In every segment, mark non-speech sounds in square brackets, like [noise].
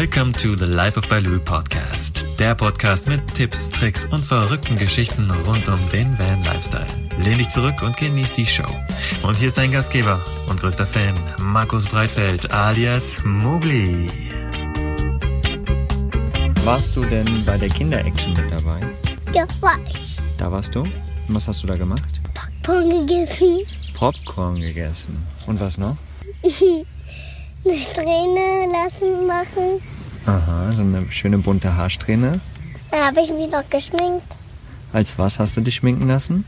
Welcome to the Life of Baloo Podcast. Der Podcast mit Tipps, Tricks und verrückten Geschichten rund um den Van Lifestyle. Lehn dich zurück und genieß die Show. Und hier ist dein Gastgeber und größter Fan, Markus Breitfeld alias Mugli. Warst du denn bei der Kinder-Action mit dabei? Ja, war ich. Da warst du? Und was hast du da gemacht? Popcorn gegessen. Popcorn gegessen. Und was noch? [laughs] Eine Strähne lassen machen. Aha, so eine schöne bunte Haarsträhne. Dann habe ich mich noch geschminkt. Als was hast du dich schminken lassen?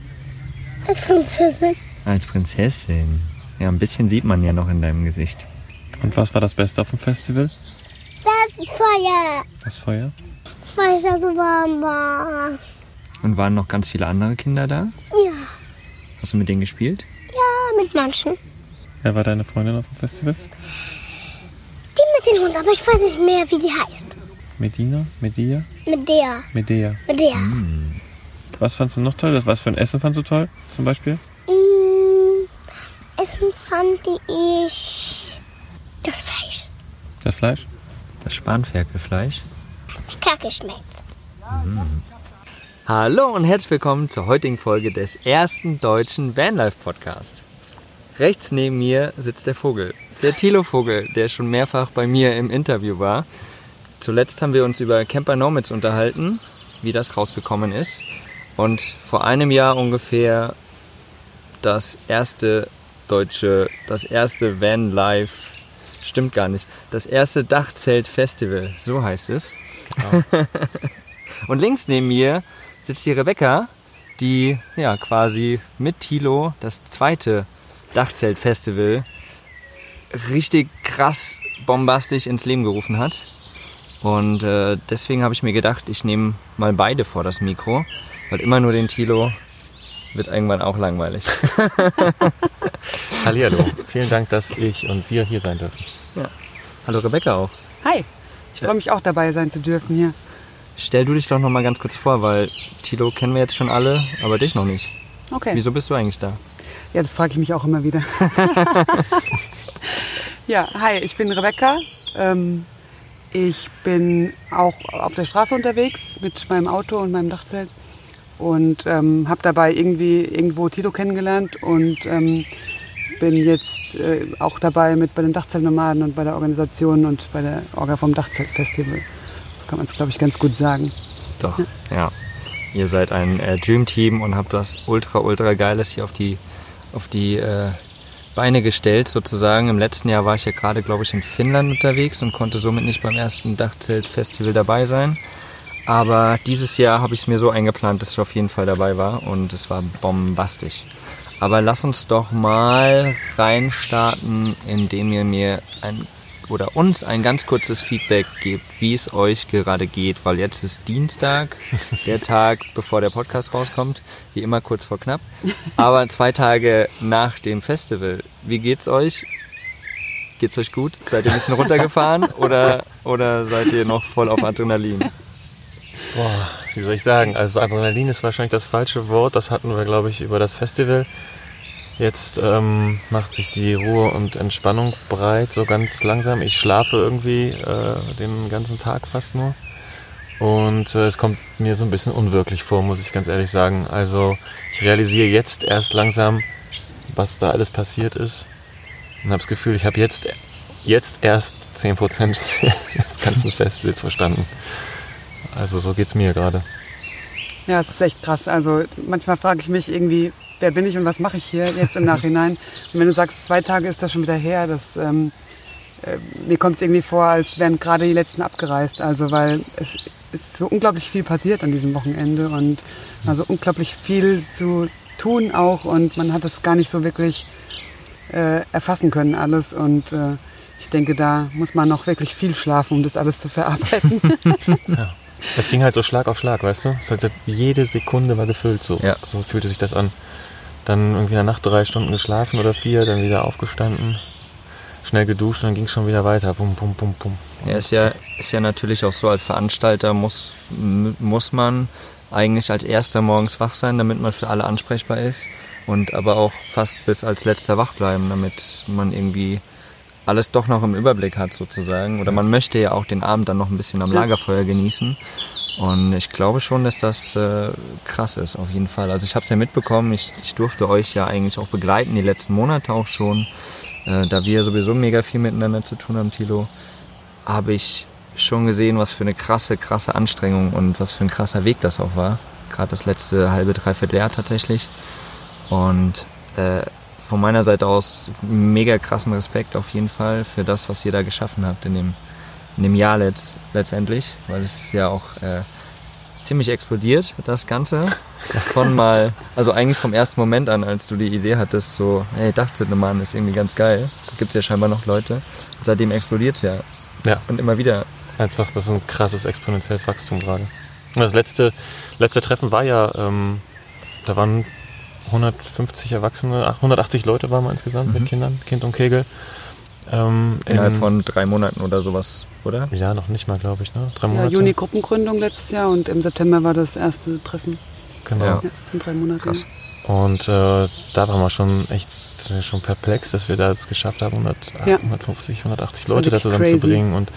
Als Prinzessin. Als Prinzessin. Ja, ein bisschen sieht man ja noch in deinem Gesicht. Und was war das Beste auf dem Festival? Das Feuer. Das Feuer? Weil es da so warm war. Und waren noch ganz viele andere Kinder da? Ja. Hast du mit denen gespielt? Ja, mit manchen. Wer war deine Freundin auf dem Festival? Mit dem Hund, aber ich weiß nicht mehr, wie die heißt. Medina? Media? Mit der. Medea. Mit der. Was fandst du noch toll? Das- Was für ein Essen fandst du toll, zum Beispiel? Mm, Essen fand ich das Fleisch. Das Fleisch? Das Spanferkelfleisch. Kacke schmeckt. Hallo und herzlich willkommen zur heutigen Folge des ersten deutschen Vanlife Podcast. Rechts neben mir sitzt der Vogel, der Thilo Vogel, der schon mehrfach bei mir im Interview war. Zuletzt haben wir uns über Camper Nomads unterhalten, wie das rausgekommen ist. Und vor einem Jahr ungefähr das erste deutsche, das erste Vanlife, stimmt gar nicht, das erste Dachzelt-Festival, so heißt es. [laughs] Und links neben mir sitzt die Rebecca, die ja quasi mit Tilo das zweite Dachzelt-Festival richtig krass bombastisch ins Leben gerufen hat. Und äh, deswegen habe ich mir gedacht, ich nehme mal beide vor das Mikro, weil immer nur den Tilo wird irgendwann auch langweilig. [laughs] Hallihallo. Vielen Dank, dass ich und wir hier sein dürfen. Hallo Rebecca auch. Hi, ich freue mich auch dabei sein zu dürfen hier. Stell du dich doch noch mal ganz kurz vor, weil Tilo kennen wir jetzt schon alle, aber dich noch nicht. Okay. Wieso bist du eigentlich da? Ja, das frage ich mich auch immer wieder. [laughs] ja, hi, ich bin Rebecca. Ähm, ich bin auch auf der Straße unterwegs mit meinem Auto und meinem Dachzelt und ähm, habe dabei irgendwie irgendwo Tito kennengelernt und ähm, bin jetzt äh, auch dabei mit bei den Dachzeltnomaden und bei der Organisation und bei der Orga vom Dachzeltfestival. So kann man es, glaube ich, ganz gut sagen. Doch, ja. Ihr seid ein äh, Dream Team und habt was ultra, ultra Geiles hier auf die, auf die äh, Beine gestellt, sozusagen. Im letzten Jahr war ich ja gerade, glaube ich, in Finnland unterwegs und konnte somit nicht beim ersten Dachzelt-Festival dabei sein. Aber dieses Jahr habe ich es mir so eingeplant, dass ich auf jeden Fall dabei war und es war bombastisch. Aber lass uns doch mal reinstarten, indem ihr mir ein oder uns ein ganz kurzes Feedback gebt, wie es euch gerade geht, weil jetzt ist Dienstag, [laughs] der Tag, bevor der Podcast rauskommt, wie immer kurz vor knapp, aber zwei Tage nach dem Festival. Wie geht's euch? Geht's euch gut? Seid ihr ein bisschen runtergefahren [laughs] oder, oder seid ihr noch voll auf Adrenalin? Boah, wie soll ich sagen? Also Adrenalin ist wahrscheinlich das falsche Wort. Das hatten wir, glaube ich, über das Festival. Jetzt ähm, macht sich die Ruhe und Entspannung breit, so ganz langsam. Ich schlafe irgendwie äh, den ganzen Tag fast nur. Und äh, es kommt mir so ein bisschen unwirklich vor, muss ich ganz ehrlich sagen. Also ich realisiere jetzt erst langsam, was da alles passiert ist. Und habe das Gefühl, ich habe jetzt, jetzt erst 10% [laughs] des ganzen Festivals verstanden. Also so geht's mir gerade. Ja, es ist echt krass. Also manchmal frage ich mich irgendwie, wer bin ich und was mache ich hier jetzt im Nachhinein? Und wenn du sagst, zwei Tage ist das schon wieder her, das, ähm, äh, mir kommt es irgendwie vor, als wären gerade die letzten abgereist. Also weil es ist so unglaublich viel passiert an diesem Wochenende und also unglaublich viel zu tun auch und man hat es gar nicht so wirklich äh, erfassen können alles und äh, ich denke, da muss man noch wirklich viel schlafen, um das alles zu verarbeiten. [laughs] Es ging halt so Schlag auf Schlag, weißt du? Es hat, jede Sekunde war gefüllt so. Ja. So fühlte sich das an. Dann irgendwie in der Nacht drei Stunden geschlafen oder vier, dann wieder aufgestanden, schnell geduscht, dann ging es schon wieder weiter. Bum, bum, bum, bum. Ja, ist ja, ist ja natürlich auch so, als Veranstalter muss, muss man eigentlich als erster morgens wach sein, damit man für alle ansprechbar ist und aber auch fast bis als letzter wach bleiben, damit man irgendwie alles doch noch im Überblick hat sozusagen. Oder man möchte ja auch den Abend dann noch ein bisschen am Lagerfeuer genießen. Und ich glaube schon, dass das äh, krass ist, auf jeden Fall. Also ich habe es ja mitbekommen, ich, ich durfte euch ja eigentlich auch begleiten, die letzten Monate auch schon. Äh, da wir sowieso mega viel miteinander zu tun haben, Tilo, habe ich schon gesehen, was für eine krasse, krasse Anstrengung und was für ein krasser Weg das auch war. Gerade das letzte halbe, dreiviertel Jahr tatsächlich. Und äh, von meiner Seite aus mega krassen Respekt auf jeden Fall für das, was ihr da geschaffen habt in dem, in dem Jahr letzt, letztendlich, weil es ist ja auch äh, ziemlich explodiert, das Ganze. Von [laughs] mal, also eigentlich vom ersten Moment an, als du die Idee hattest, so, hey, Dachzittermann ist irgendwie ganz geil. Da gibt es ja scheinbar noch Leute. Und seitdem explodiert es ja. Ja. Und immer wieder. Einfach, das ist ein krasses exponentielles Wachstum gerade. Das letzte, letzte Treffen war ja, ähm, da waren 150 Erwachsene, ach, 180 Leute waren wir insgesamt mit Kindern, Kind und Kegel. Ähm, Innerhalb in- von drei Monaten oder sowas, oder? Ja, noch nicht mal, glaube ich, ne? Drei Ja, Monate. Juni Gruppengründung letztes Jahr und im September war das erste Treffen. Genau. Ja. Ja, das sind drei Monate. Krass. Und äh, da waren wir schon echt schon perplex, dass wir das geschafft haben, 100, Ja. 150, 180 Das war Leute da zusammenzubringen. Und,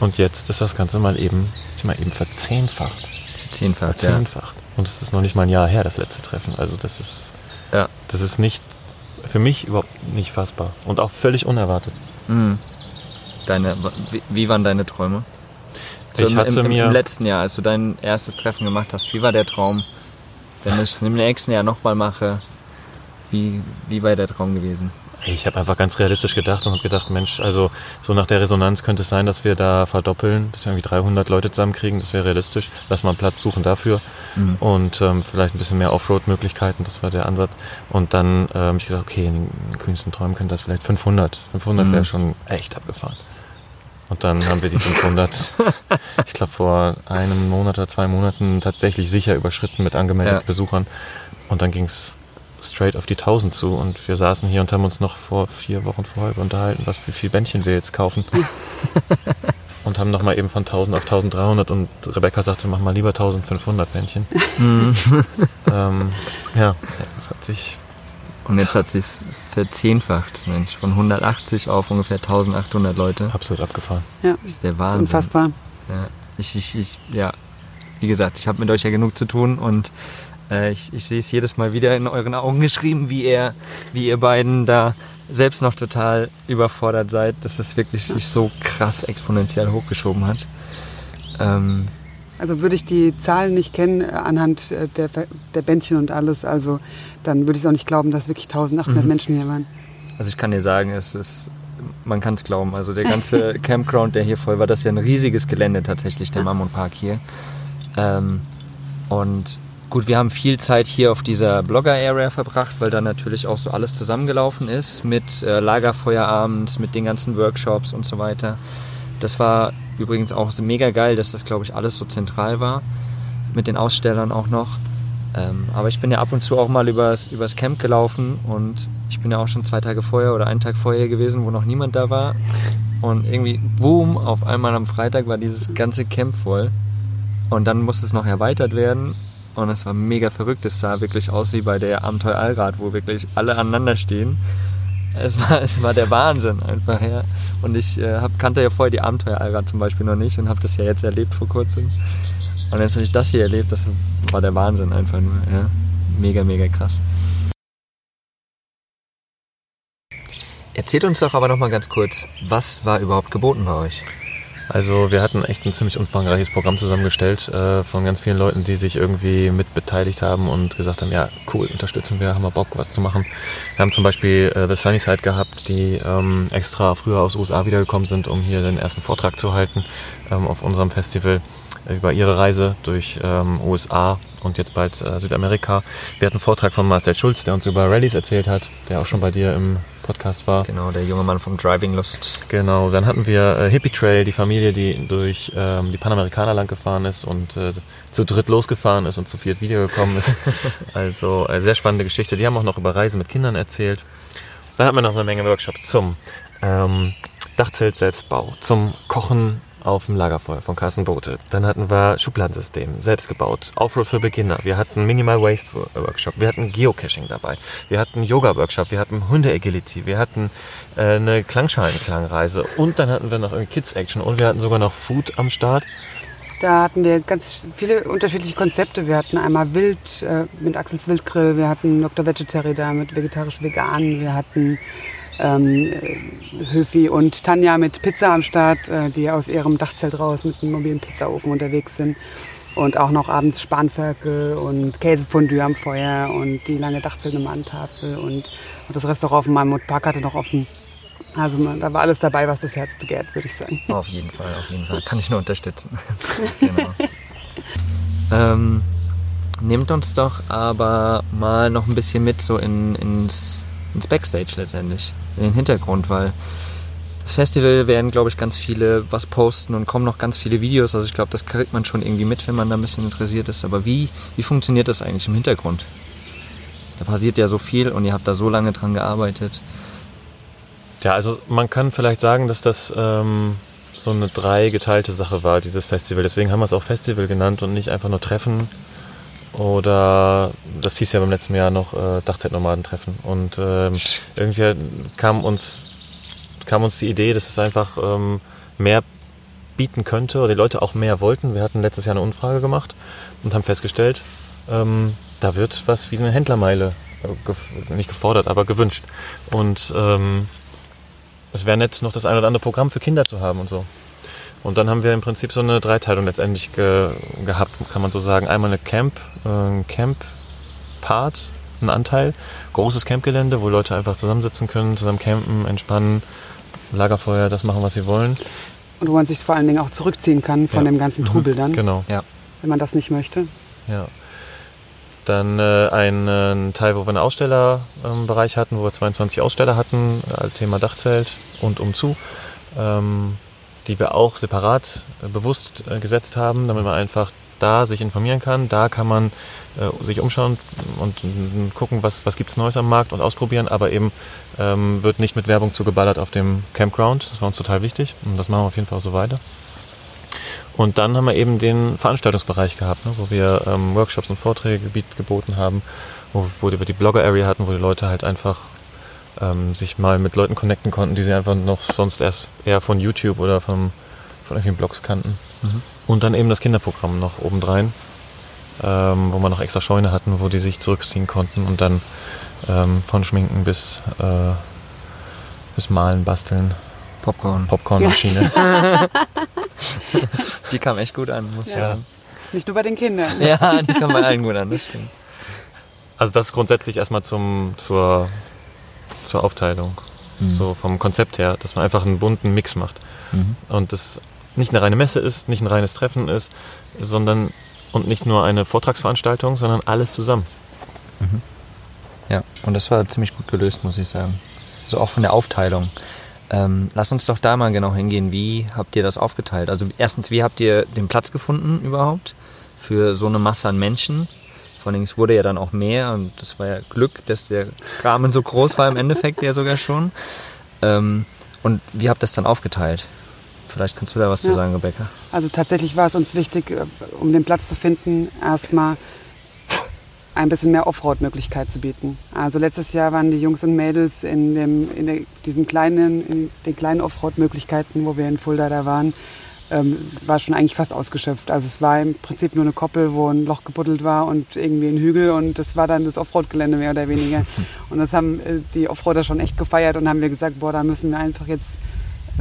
und jetzt ist das Ganze mal eben, ist mal eben verzehnfacht. Zehnfach, ja. Verzehnfacht. Und es ist noch nicht mal ein Jahr her, das letzte Treffen. Also das ist, Ja. das ist nicht, für mich überhaupt nicht fassbar. Und auch völlig unerwartet. Mhm. Deine, wie, waren deine Träume? So Ich im, hatte im, im, mir- Im letzten Jahr, als du dein erstes Treffen gemacht hast, wie war der Traum? Wenn ich es im nächsten Jahr nochmal mache, wie, wie war der Traum gewesen? Ich habe einfach ganz realistisch gedacht und habe gedacht, Mensch, also so nach der Resonanz könnte es sein, dass wir da verdoppeln, dass wir irgendwie 300 Leute zusammenkriegen, das wäre realistisch. Lass mal einen Platz suchen dafür Mhm. und ähm, vielleicht ein bisschen mehr Offroad-Möglichkeiten, das war der Ansatz. Und dann ähm, hab ich gedacht, okay, in den kühnsten Träumen könnte das vielleicht 500. 500 Mhm. wäre schon echt abgefahren. Und dann haben wir die 500, [laughs] ich glaube vor einem Monat oder zwei Monaten tatsächlich sicher überschritten mit angemeldeten Ja. Besuchern. Und dann ging es straight auf die 1000 zu und wir saßen hier und haben uns noch vor vier Wochen vorher unterhalten, was für viel Bändchen wir jetzt kaufen. [laughs] und haben nochmal eben von 1000 auf 1300 und Rebecca sagte, mach mal lieber 1500 Bändchen. Mhm. [laughs] ähm, ja, das hat sich Und jetzt hat es sich verzehnfacht, Mensch, von 180 auf ungefähr 1800 Leute. absolut abgefahren. Ja, Das ist der das ist Wahnsinn. unfassbar. Ja, ich, ich, ich, ja, wie gesagt, ich habe mit euch ja genug zu tun und äh, ich, ich sehe es jedes Mal wieder in euren Augen geschrieben, wie ihr, wie ihr beiden da selbst noch total überfordert seid, dass es wirklich sich so krass exponentiell hochgeschoben hat. Ähm, Also würde ich die Zahlen nicht kennen äh, anhand äh, der, der Bändchen und alles, also dann würde ich auch nicht glauben, dass wirklich 1800 Mhm. Menschen hier waren. also ich kann dir sagen, es ist, man kann es glauben. Also der ganze [laughs] Campground, der hier voll war, das ist ja ein riesiges Gelände tatsächlich, der Mammon Park hier. Ähm, und gut, wir haben viel Zeit hier auf dieser Blogger-Area verbracht, weil da natürlich auch so alles zusammengelaufen ist mit äh, Lagerfeuerabend, mit den ganzen Workshops und so weiter. Das war übrigens auch mega geil, dass das, glaube ich, alles so zentral war. Mit den Ausstellern auch noch. Ähm, aber ich bin ja ab und zu auch mal übers, übers Camp gelaufen und ich bin ja auch schon zwei Tage vorher oder einen Tag vorher gewesen, wo noch niemand da war. Und irgendwie, boom, auf einmal am Freitag war dieses ganze Camp voll. Und dann musste es noch erweitert werden. Und es war mega verrückt. Es sah wirklich aus wie bei der Abenteuer Allrad, wo wirklich alle aneinander stehen. Es war, es war der Wahnsinn einfach, ja. Und ich äh, hab, kannte ja vorher die Abenteuer Allrad zum Beispiel noch nicht und habe das ja jetzt erlebt vor kurzem. Und jetzt habe ich das hier erlebt, das war der Wahnsinn einfach nur, ja. Mega, mega krass. Erzählt uns doch aber noch mal ganz kurz, was war überhaupt geboten bei euch? Also wir hatten echt ein ziemlich umfangreiches Programm zusammengestellt äh, von ganz vielen Leuten, die sich irgendwie mit beteiligt haben und gesagt haben, ja cool, unterstützen wir, haben wir Bock, was zu machen. Wir haben zum Beispiel äh, The Sunnyside gehabt, die ähm, extra früher aus USA wiedergekommen sind, um hier den ersten Vortrag zu halten ähm, auf unserem Festival äh, über ihre Reise durch ähm, USA und jetzt bald äh, Südamerika. Wir hatten einen Vortrag von Marcel Schulz, der uns über Rallyes erzählt hat, der auch schon bei dir im Podcast war. Genau, der junge Mann vom Driving Lust. Genau, dann hatten wir äh, Hippie Trail, die Familie, die durch ähm, die Panamerikaner lang gefahren ist und äh, zu dritt losgefahren ist und zu viert wiedergekommen ist. [laughs] also äh, sehr spannende Geschichte. Die haben auch noch über Reisen mit Kindern erzählt. Dann hatten wir noch eine Menge Workshops zum ähm, Dachzelt-Selbstbau, zum Kochen auf dem Lagerfeuer von Carsten Bote. Dann hatten wir Schubladensystem, selbst gebaut. Offroad für Beginner. Wir hatten Minimal Waste Workshop. Wir hatten Geocaching dabei. Wir hatten Yoga Workshop. Wir hatten Hunde Agility. Wir hatten äh, eine Klangschalenklangreise. Und dann hatten wir noch Kids Action. Und wir hatten sogar noch Food am Start. Da hatten wir ganz viele unterschiedliche Konzepte. Wir hatten einmal Wild äh, mit Axels Wildgrill, wir hatten Dr. Vegetary da mit vegetarisch-vegan, wir hatten ähm, Höfi und Tanja mit Pizza am Start, äh, die aus ihrem Dachzelt raus mit einem mobilen Pizzaofen unterwegs sind. Und auch noch abends Spanferkel und Käsefondue am Feuer und die lange Dachzeltnummern-Tafel und, und das Restaurant von meinem Park hatte noch offen. Also man, da war alles dabei, was das Herz begehrt, würde ich sagen. Auf jeden Fall, auf jeden Fall. Kann ich nur unterstützen. [laughs] genau. ähm, nehmt uns doch aber mal noch ein bisschen mit so in, ins, ins Backstage letztendlich, in den Hintergrund, weil das Festival werden, glaube ich, ganz viele was posten und kommen noch ganz viele Videos. Also ich glaube, das kriegt man schon irgendwie mit, wenn man da ein bisschen interessiert ist. Aber wie, wie funktioniert das eigentlich im Hintergrund? Da passiert ja so viel und ihr habt da so lange dran gearbeitet. Ja, also man kann vielleicht sagen, dass das ähm, so eine dreigeteilte Sache war, dieses Festival. Deswegen haben wir es auch Festival genannt und nicht einfach nur Treffen. Oder das hieß ja beim letzten Jahr noch äh, Dachzeitnomaden-Treffen. Und ähm, irgendwie kam uns, kam uns die Idee, dass es einfach ähm, mehr bieten könnte oder die Leute auch mehr wollten. Wir hatten letztes Jahr eine Umfrage gemacht und haben festgestellt, ähm, da wird was wie eine Händlermeile, äh, nicht gefordert, aber gewünscht. Und ähm, es wäre nett, noch das ein oder andere Programm für Kinder zu haben und so. Und dann haben wir im Prinzip so eine Dreiteilung letztendlich ge gehabt, kann man so sagen. Einmal eine Camp, äh, ein Camp-Part, ein Anteil, großes Campgelände, wo Leute einfach zusammensitzen können, zusammen campen, entspannen, Lagerfeuer, das machen, was sie wollen. Und wo man sich vor allen Dingen auch zurückziehen kann von Ja. dem ganzen Trubel dann, Genau. Ja. wenn man das nicht möchte. Ja. Dann äh, ein, äh, Teil, wo wir einen Ausstellerbereich hatten, wo wir 22 Aussteller hatten, äh, Thema Dachzelt und umzu, ähm, die wir auch separat äh, bewusst äh, gesetzt haben, damit man einfach da sich informieren kann. Da kann man äh, sich umschauen und mm, gucken, was, was gibt es Neues am Markt und ausprobieren, aber eben ähm, wird nicht mit Werbung zugeballert auf dem Campground. Das war uns total wichtig und das machen wir auf jeden Fall auch so weiter. Und dann haben wir eben den Veranstaltungsbereich gehabt, ne, wo wir ähm, Workshops und Vorträge geboten haben, wo, wo wir die Blogger-Area hatten, wo die Leute halt einfach ähm, sich mal mit Leuten connecten konnten, die sie einfach noch sonst erst eher von YouTube oder vom, von irgendwelchen Blogs kannten. Mhm. Und dann eben das Kinderprogramm noch obendrein, ähm, wo wir noch extra Scheune hatten, wo die sich zurückziehen konnten und dann ähm, von Schminken bis, äh, bis Malen, Basteln, Popcorn. Popcornmaschine. [laughs] Die kam echt gut an, muss ich Ja. sagen. Nicht nur bei den Kindern. Ja, die kam bei allen gut an, das stimmt. Also das grundsätzlich erstmal zum, zur, zur Aufteilung. Mhm. So vom Konzept her, dass man einfach einen bunten Mix macht. Mhm. Und das nicht eine reine Messe ist, nicht ein reines Treffen ist, sondern und nicht nur eine Vortragsveranstaltung, sondern alles zusammen. Ja, und das war ziemlich gut gelöst, muss ich sagen. So auch von der Aufteilung. Ähm, lass uns doch da mal genau hingehen. Wie habt ihr das aufgeteilt? Also erstens, wie habt ihr den Platz gefunden überhaupt für so eine Masse an Menschen? Vor allem, es wurde ja dann auch mehr und das war ja Glück, dass der Rahmen so groß war im Endeffekt ja sogar schon. Ähm, und wie habt ihr das dann aufgeteilt? Vielleicht kannst du da was zu Ja. sagen, Rebecca. Also tatsächlich war es uns wichtig, äh, um den Platz zu finden, erstmal ein bisschen mehr Offroad-Möglichkeit zu bieten. Also letztes Jahr waren die Jungs und Mädels in, dem, in der, diesem kleinen, in den kleinen Offroad-Möglichkeiten, wo wir in Fulda da waren, ähm, war schon eigentlich fast ausgeschöpft. Also es war im Prinzip nur eine Koppel, wo ein Loch gebuddelt war und irgendwie ein Hügel und das war dann das Offroad-Gelände mehr oder weniger. [laughs] Und das haben äh, die Offroader schon echt gefeiert und haben wir gesagt, boah, da müssen wir einfach jetzt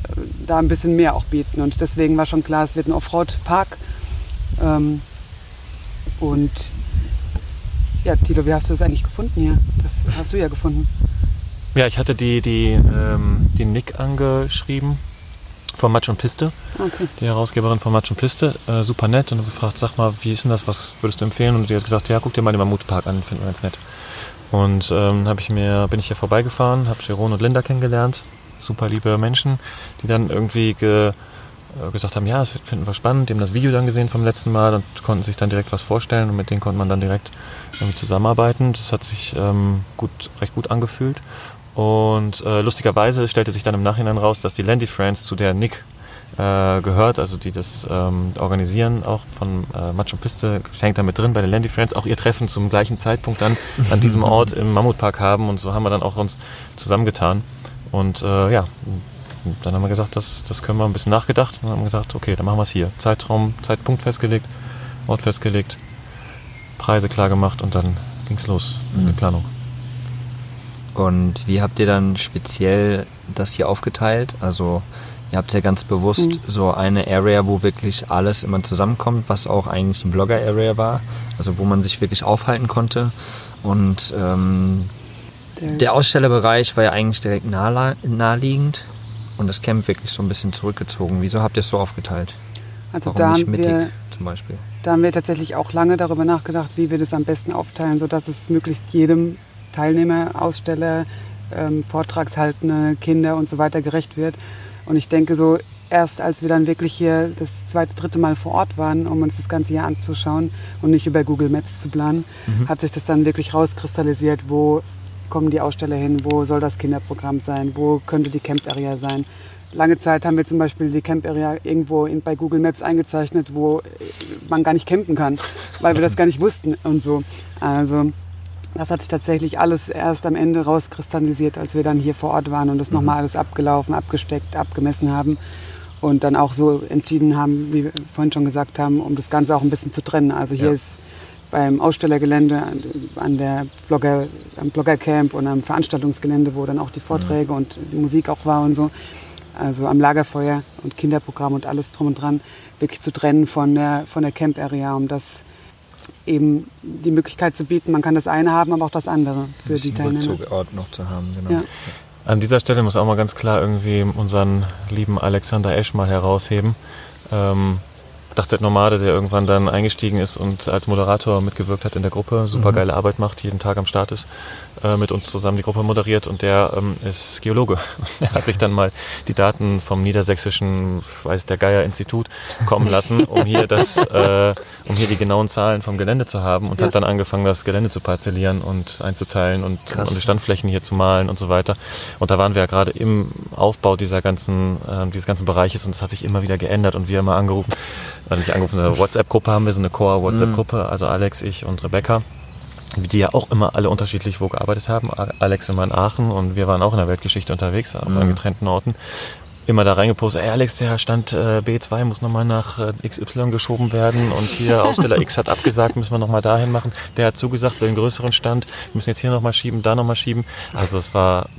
äh, da ein bisschen mehr auch bieten. Und deswegen war schon klar, es wird ein Offroad-Park. Ähm, und ja, Tilo, wie hast du das eigentlich gefunden hier? Das hast du ja gefunden. Ja, ich hatte die, die, ähm, die Nick angeschrieben von Matsch und Piste, Okay. die Herausgeberin von Matsch und Piste. Äh, super nett und gefragt, sag mal, wie ist denn das, was würdest du empfehlen? Und die hat gesagt, ja, guck dir mal den Mammutpark an, finden wir ganz nett. Und ähm, hab ich mir, bin ich hier vorbeigefahren, habe Sharon und Linda kennengelernt, super liebe Menschen, die dann irgendwie ge, äh, gesagt haben, ja, das finden wir spannend, die haben das Video dann gesehen vom letzten Mal und konnten sich dann direkt was vorstellen und mit denen konnte man dann direkt irgendwie zusammenarbeiten. Das hat sich ähm, gut, recht gut angefühlt. Und äh, lustigerweise stellte sich dann im Nachhinein raus, dass die Landy Friends, zu der Nick äh, gehört, also die das ähm, organisieren, auch von äh, Macho Piste, hängt da mit drin bei den Landy Friends, auch ihr Treffen zum gleichen Zeitpunkt dann an diesem [laughs] Ort im Mammutpark haben und so haben wir dann auch uns zusammengetan. Und äh, ja, dann haben wir gesagt, das, das können wir ein bisschen nachgedacht und haben gesagt, okay, dann machen wir es hier. Zeitraum, Zeitpunkt festgelegt, Ort festgelegt, Preise klar gemacht und dann ging es los mit Mhm. der Planung. Und wie habt ihr dann speziell das hier aufgeteilt? Also ihr habt ja ganz bewusst Mhm. so eine Area, wo wirklich alles immer zusammenkommt, was auch eigentlich ein Blogger-Area war, also wo man sich wirklich aufhalten konnte. Und ähm, der Ausstellerbereich war ja eigentlich direkt nahe, naheliegend und das Camp wirklich so ein bisschen zurückgezogen. Wieso habt ihr es so aufgeteilt? Also Warum da nicht mittig wir, zum Beispiel? da haben wir tatsächlich auch lange darüber nachgedacht, wie wir das am besten aufteilen, sodass es möglichst jedem Teilnehmer, Aussteller, ähm, Vortragshaltende, Kinder und so weiter gerecht wird. Und ich denke so, erst als wir dann wirklich hier das zweite, dritte Mal vor Ort waren, um uns das Ganze hier anzuschauen und nicht über Google Maps zu planen, hat sich das dann wirklich rauskristallisiert, wo kommen die Aussteller hin, wo soll das Kinderprogramm sein, wo könnte die Camp Area sein. Lange Zeit haben wir zum Beispiel die Camp Area irgendwo in, bei Google Maps eingezeichnet, wo man gar nicht campen kann, weil wir das gar nicht wussten und so. Also das hat sich tatsächlich alles erst am Ende rauskristallisiert, als wir dann hier vor Ort waren und das nochmal alles abgelaufen, abgesteckt, abgemessen haben und dann auch so entschieden haben, wie wir vorhin schon gesagt haben, um das Ganze auch ein bisschen zu trennen. Also hier Ja. ist beim Ausstellergelände an, an der Blogger, am Bloggercamp und am Veranstaltungsgelände, wo dann auch die Vorträge und die Musik auch war und so. Also am Lagerfeuer und Kinderprogramm und alles drum und dran, wirklich zu trennen von der, von der Camp Area, um das eben die Möglichkeit zu bieten, man kann das eine haben, aber auch das andere für die Teilnehmer. Rückzugort noch zu haben, genau. Ja. An dieser Stelle muss auch mal ganz klar irgendwie unseren lieben Alexander Esch mal herausheben. Ähm, Dachzeit-Nomade, der irgendwann dann eingestiegen ist und als Moderator mitgewirkt hat in der Gruppe, super geile Arbeit macht, jeden Tag am Start ist, äh, mit uns zusammen die Gruppe moderiert und der ähm, ist Geologe. [laughs] er hat sich dann mal die Daten vom niedersächsischen, weiß der Geier Institut kommen lassen, um hier das, [laughs] äh, um hier die genauen Zahlen vom Gelände zu haben und Ja. hat dann angefangen, das Gelände zu parzellieren und einzuteilen und, Krass. und die Standflächen hier zu malen und so weiter. Und da waren wir ja gerade im Aufbau dieser ganzen, äh, dieses ganzen Bereiches und es hat sich immer wieder geändert und wir haben mal angerufen, äh, nicht angerufen, eine WhatsApp-Gruppe haben wir, so eine Core-WhatsApp-Gruppe, also Alex, ich und Rebecca, die ja auch immer alle unterschiedlich wo gearbeitet haben. Alex immer in Aachen und wir waren auch in der Weltgeschichte unterwegs, auch an getrennten Orten. Immer da reingepostet, ey Alex, der Stand äh, B2 muss nochmal nach äh, XY geschoben werden und hier [laughs] Aussteller X hat abgesagt, müssen wir nochmal dahin machen. Der hat zugesagt, will einen größeren Stand, wir müssen jetzt hier nochmal schieben, da nochmal schieben. Also es war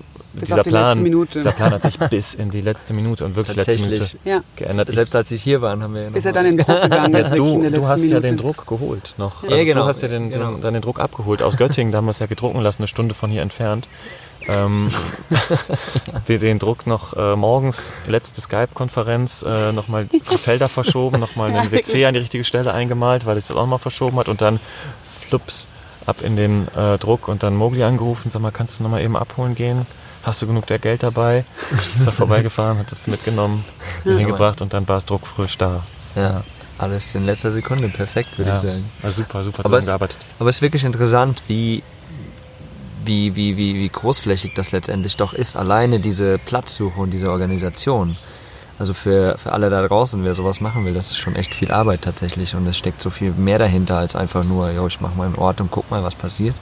Bis dieser auf die Plan, letzte Minute. dieser Plan hat sich [laughs] bis in die letzte Minute und wirklich letzte Tatsächlich. Minute Ja, geändert. Selbst als ich hier waren, haben wir ja noch ist er dann in den Druck gegangen. Ja, du, du hast ja Minute. den Druck geholt noch. Ja, Also genau. Du hast ja den, Genau. den, dann den Druck abgeholt aus Göttingen, da haben wir es ja gedrucken lassen, eine Stunde von hier entfernt. Ähm, [laughs] den, den Druck noch äh, morgens, letzte Skype-Konferenz, äh, nochmal die Felder verschoben, nochmal [laughs] einen WC an die richtige Stelle eingemalt, weil es das auch nochmal verschoben hat und dann flups ab in den äh, Druck und dann Mogli angerufen, sag mal, kannst du nochmal eben abholen gehen? Hast du genug der Geld dabei? Ist er vorbeigefahren, hat es mitgenommen, hier hingebracht und dann war es druckfrisch da. Ja, alles in letzter Sekunde. Perfekt, würde Ja, ich sagen. war super, super Aber es-. Aber es ist wirklich interessant, wie, wie, wie, wie, wie großflächig das letztendlich doch ist. Alleine diese Platzsuche und diese Organisation. Also für, für alle da draußen, wer sowas machen will, das ist schon echt viel Arbeit tatsächlich. Und es steckt so viel mehr dahinter als einfach nur, jo, ich mach mal einen Ort und guck mal, was passiert.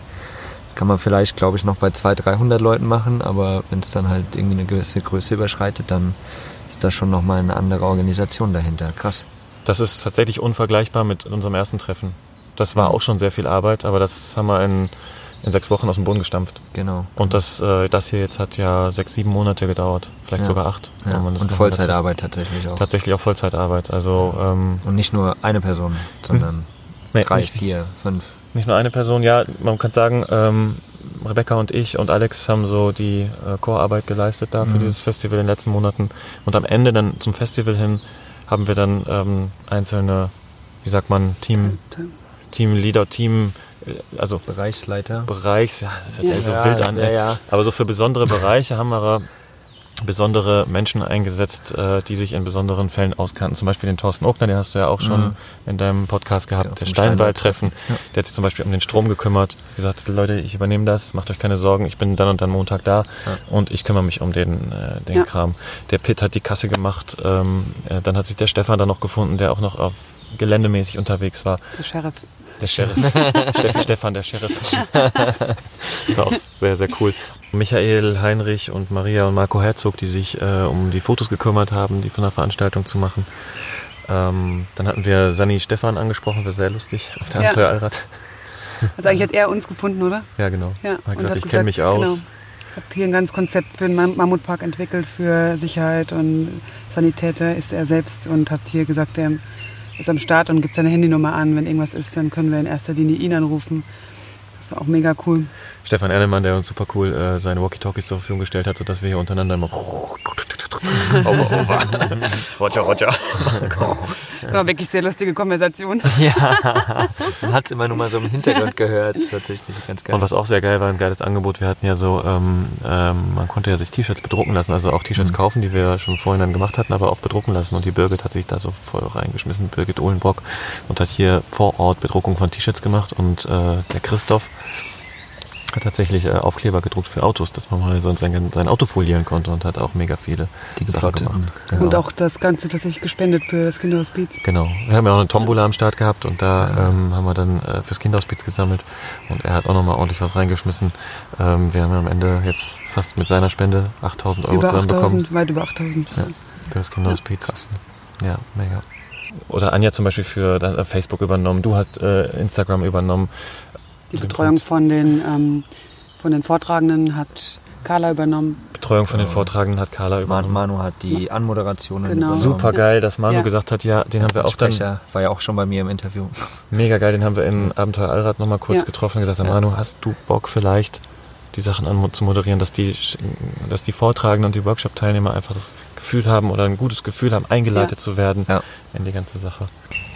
Kann man vielleicht, glaube ich, noch bei 200, 300 Leuten machen, aber wenn es dann halt irgendwie eine gewisse Größe überschreitet, dann ist da schon nochmal eine andere Organisation dahinter. Krass. Das ist tatsächlich unvergleichbar mit unserem ersten Treffen. Das war auch schon sehr viel Arbeit, aber das haben wir in, in sechs Wochen aus dem Boden gestampft. Genau. Und das, äh, das hier jetzt hat ja sechs, sieben Monate gedauert, vielleicht Ja. sogar acht. Ja. Und Vollzeitarbeit tatsächlich auch. Tatsächlich auch Vollzeitarbeit. Also ähm, Und nicht nur eine Person, sondern nee, drei, nicht, vier, fünf. Nicht nur eine Person. Ja, man kann sagen, ähm, Rebecca und ich und Alex haben so die äh, Chorarbeit geleistet da für Mhm. dieses Festival in den letzten Monaten. Und am Ende dann zum Festival hin haben wir dann ähm, einzelne, wie sagt man, Team, Teamleader, Team, äh, also Bereichsleiter. Bereichs, ja, das hört sich Ja. so Ja, wild an, ja, ey. ja. aber so für besondere Bereiche haben wir besondere Menschen eingesetzt, äh, die sich in besonderen Fällen auskannten. Zum Beispiel den Thorsten Ockner, den hast du ja auch schon Mhm. in deinem Podcast gehabt, Ja, der Steinwaldtreffen. Ja. Der hat sich zum Beispiel um den Strom gekümmert. Gesagt, Leute, ich übernehme das, macht euch keine Sorgen, ich bin dann und dann Montag da Ja. und ich kümmere mich um den, äh, den Ja. Kram. Der Pitt hat die Kasse gemacht. Ähm, äh, dann hat sich der Stefan da noch gefunden, der auch noch auf geländemäßig unterwegs war. Der Sheriff. Der Sheriff. [laughs] Steffi Stefan, der Sheriff. [laughs] Das war auch sehr, sehr cool. Michael, Heinrich und Maria und Marco Herzog, die sich äh, um die Fotos gekümmert haben, die von der Veranstaltung zu machen. Ähm, dann hatten wir Sani Stefan angesprochen, war sehr lustig auf der Ja. Abenteuerallrad. Also eigentlich hat er uns gefunden, oder? Ja, genau. Ja. Hat und gesagt, ich kenne mich aus. Genau, hat hier ein ganz Konzept für den Mam- Mammutpark entwickelt für Sicherheit und Sanitäter ist er selbst und hat hier gesagt, er ist am Start und gibt seine Handynummer an. Wenn irgendwas ist, dann können wir in erster Linie ihn anrufen. Das war auch mega cool. Stefan Ernemann, der uns super cool äh, seine Walkie-Talkies zur Verfügung gestellt hat, sodass wir hier untereinander immer [laughs] over, over. [laughs] Roger, Roger. Das war wirklich sehr lustige Konversation. [laughs] Ja, man hat es immer nur mal so im Hintergrund gehört, tatsächlich, ganz geil. Und was auch sehr geil war, ein geiles Angebot, wir hatten ja so, ähm, ähm, man konnte ja sich T-Shirts bedrucken lassen, also auch T-Shirts Mhm. kaufen, die wir schon vorhin dann gemacht hatten, aber auch bedrucken lassen. Und die Birgit hat sich da so voll reingeschmissen, Birgit Ohlenbrock, und hat hier vor Ort Bedruckung von T-Shirts gemacht. Und äh, der Christoph hat tatsächlich äh, Aufkleber gedruckt für Autos, dass man mal so sein, sein Auto folieren konnte und hat auch mega viele Die Sachen geplotteten. gemacht. Genau. Und auch das Ganze tatsächlich gespendet für das Kinderhospiz. Genau. Wir haben ja auch eine Tombola am Start gehabt und da ähm, haben wir dann äh, fürs Kinderhospiz gesammelt und er hat auch nochmal ordentlich was reingeschmissen. Ähm, wir haben ja am Ende jetzt fast mit seiner Spende 8000 Euro Über zusammenbekommen 8000, weit über 8000. Ja. für das Kinderhospiz. Ja, mega. Oder Anja zum Beispiel für äh, Facebook übernommen, du hast äh, Instagram übernommen. Die Betreuung von den, ähm, von den Vortragenden hat Carla übernommen. Betreuung von den Ja. Vortragenden hat Carla übernommen. Manu hat die Anmoderationen Genau. übernommen. Super geil, dass Manu Ja. gesagt hat, ja, den haben wir auch dann Sprecher war ja auch schon bei mir im Interview. Mega geil, den haben wir in Abenteuer Allrad nochmal kurz Ja. getroffen und gesagt, Ja. Manu, hast du Bock vielleicht die Sachen an, zu moderieren, dass die, dass die Vortragenden und die Workshop-Teilnehmer einfach das Gefühl haben oder ein gutes Gefühl haben, eingeleitet zu werden Ja. in die ganze Sache.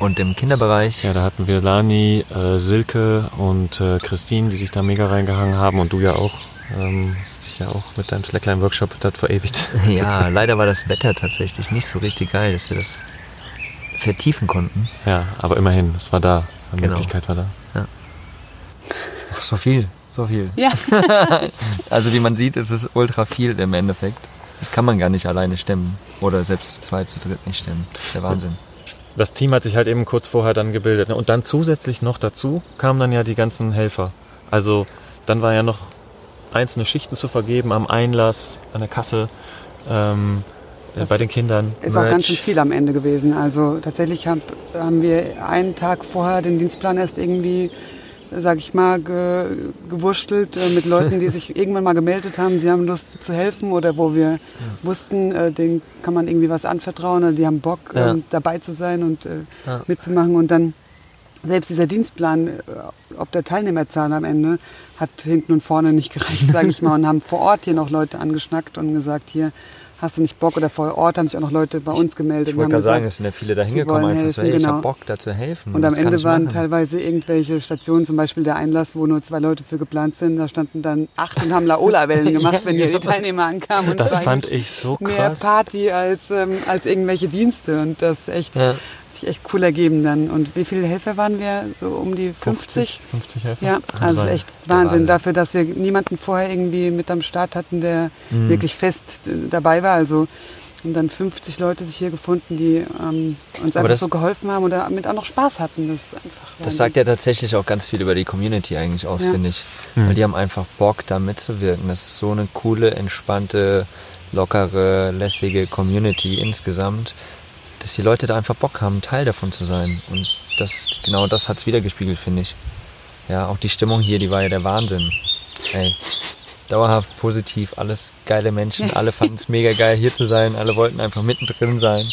Und im Kinderbereich, Ja, da hatten wir Lani, äh, Silke und äh, Christine, die sich da mega reingehangen haben und du ja auch. Ähm, hast dich ja auch mit deinem Slackline-Workshop dort verewigt. [laughs] ja, leider war das Wetter tatsächlich nicht so richtig geil, dass wir das vertiefen konnten. Ja, aber immerhin, es war da. Die Genau. Möglichkeit war da. Ach, so viel, so viel. Ja. [laughs] Also wie man sieht, ist es ultra viel im Endeffekt. Das kann man gar nicht alleine stemmen. Oder selbst zu zweit, zu dritt nicht stemmen. Das ist der Wahnsinn. Das Team hat sich halt eben kurz vorher dann gebildet. ne? Und dann zusätzlich noch dazu kamen dann ja die ganzen Helfer. Also dann war ja noch einzelne Schichten zu vergeben am Einlass, an der Kasse, ähm, äh, bei den Kindern. Ist auch Merch. ganz schön viel am Ende gewesen. Also tatsächlich hab, haben wir einen Tag vorher den Dienstplan erst irgendwie, sag ich mal, ge, gewurschtelt äh, mit Leuten, die sich [laughs] irgendwann mal gemeldet haben, sie haben Lust zu helfen oder wo wir wussten, äh, denen kann man irgendwie was anvertrauen oder die haben Bock Ja. ähm, dabei zu sein und äh, Ja. mitzumachen und dann selbst dieser Dienstplan, äh, ob der Teilnehmerzahl am Ende, hat hinten und vorne nicht gereicht, sage ich mal, [laughs] und haben vor Ort hier noch Leute angeschnackt und gesagt, hier hast du nicht Bock oder vor Ort haben sich auch noch Leute bei uns gemeldet Ich wollte gerade sagen, es sind ja viele da hingekommen, einfach so, helfen, hey, ich genau. hab Bock, da zu helfen. und am Ende ich waren machen. teilweise irgendwelche Stationen, zum Beispiel der Einlass, wo nur zwei Leute für geplant sind, da standen dann acht und haben Laola-Wellen [laughs] gemacht, Ja, wenn hier die genau. Teilnehmer ankamen. Und Das fand ich so mehr krass. Party als, ähm, als irgendwelche Dienste und das echt, Ja. Hat sich echt cool ergeben dann. Und wie viele Helfer waren wir? So um die 50? 50 Helfer. Ja, Kann also sein. echt Wahnsinn. Wahnsinn. Dafür, dass wir niemanden vorher irgendwie mit am Start hatten, der Mhm. wirklich fest äh, dabei war. Also und dann 50 Leute sich hier gefunden, die ähm, uns Aber einfach das- so geholfen haben und damit auch noch Spaß hatten. Das ist einfach Das sagt ja tatsächlich auch ganz viel über die Community eigentlich aus, Ja. finde ich. Mhm. Weil die haben einfach Bock, da mitzuwirken. Das ist so eine coole, entspannte, lockere, lässige Community insgesamt, dass die Leute da einfach Bock haben, Teil davon zu sein. Und das, genau das hat es wiedergespiegelt, finde ich. Ja, auch die Stimmung hier, die war ja der Wahnsinn. Ey, dauerhaft positiv, alles geile Menschen, [laughs] alle fanden es mega geil hier zu sein, alle wollten einfach mittendrin sein.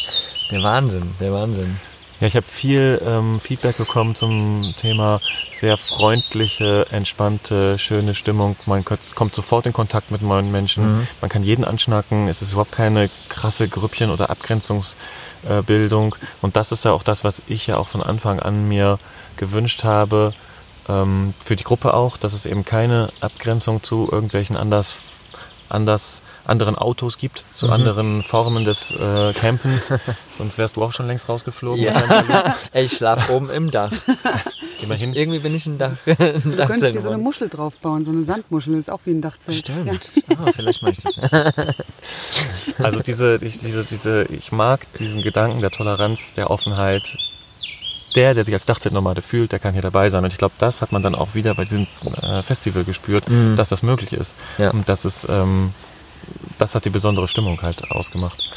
Der Wahnsinn, der Wahnsinn. Ja, ich habe viel ähm, Feedback bekommen zum Thema sehr freundliche, entspannte, schöne Stimmung. Man kommt- sofort in Kontakt mit neuen Menschen. Mhm. Man kann jeden anschnacken. Es ist überhaupt keine krasse Grüppchen- oder Abgrenzungsbildung. Und das ist ja auch das, was ich ja auch von Anfang an mir gewünscht habe. Ähm, für die Gruppe auch, dass es eben keine Abgrenzung zu irgendwelchen anders, anders anderen Autos gibt, zu anderen Formen des äh, Campens. [laughs] Sonst wärst du auch schon längst rausgeflogen. Ja. [laughs] Ey, ich schlafe oben im Dach. [laughs] Immerhin. Irgendwie bin ich ein Dach. Ein Du könntest Dachzelt dir so eine. Muschel draufbauen, so eine Sandmuschel, das ist auch wie ein Dachzelt. Stimmt. Ja. Ah, vielleicht mache ich das. Also diese, ich, diese, diese, ich mag diesen Gedanken der Toleranz, der Offenheit. Der, der sich als Dachzeltnomade fühlt, der kann hier dabei sein. Und ich glaube, das hat man dann auch wieder bei diesem äh, Festival gespürt, dass das möglich ist. Ja. Und das ist, ähm, das hat die besondere Stimmung halt ausgemacht.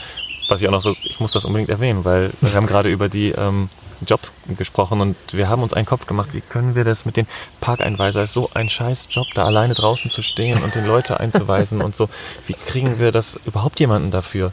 Was ich auch noch so, ich muss das unbedingt erwähnen, weil wir haben gerade über die ähm, Jobs gesprochen und wir haben uns einen Kopf gemacht, wie können wir das mit den Parkeinweiser, ist so ein scheiß Job, da alleine draußen zu stehen und den Leute einzuweisen und so. Wie kriegen wir das überhaupt jemanden dafür?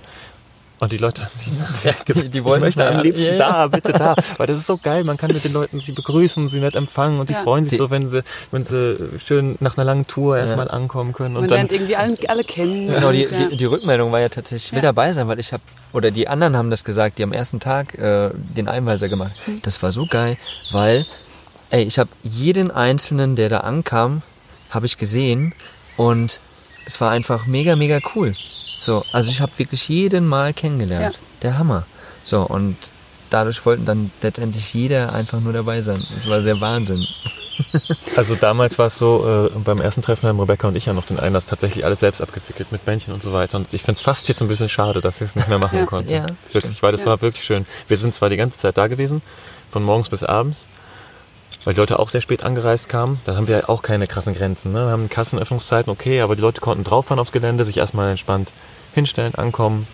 Und die Leute haben sich [laughs] sehr gesagt, die wollten ich möchte da- am liebsten ja, ja. da, bitte da. Weil das ist so geil, man kann mit den Leuten sie begrüßen, sie nett empfangen und die Ja. freuen sich Die- so, wenn sie, wenn sie schön nach einer langen Tour erstmal ankommen können. Man Und dann lernt irgendwie alle, alle kennen. Genau, die, ja. die, die Rückmeldung war ja tatsächlich, ich will Ja. dabei sein, weil ich habe, oder die anderen haben das gesagt, die am ersten Tag äh, den Einweiser gemacht. Hm. Das war so geil, weil, ey, ich habe jeden Einzelnen, der da ankam, habe ich gesehen und es war einfach mega, mega cool. So, also ich habe wirklich jeden Mal kennengelernt. Ja. Der Hammer. So, und dadurch wollten dann letztendlich jeder einfach nur dabei sein. Das war sehr Wahnsinn. [laughs] Also damals war es so, äh, beim ersten Treffen haben Rebecca und ich ja noch den Einlass tatsächlich alles selbst abgewickelt mit Männchen und so weiter. Und ich finde es fast jetzt ein bisschen schade, dass ich es nicht mehr machen Ja. konnte. Ja, wirklich, weil das Ja. war wirklich schön. Wir sind zwar die ganze Zeit da gewesen, von morgens bis abends, weil die Leute auch sehr spät angereist kamen. Da haben wir ja auch keine krassen Grenzen. Ne? Wir haben Kassenöffnungszeiten, okay, aber die Leute konnten drauffahren aufs Gelände, sich erstmal entspannt hinstellen, ankommen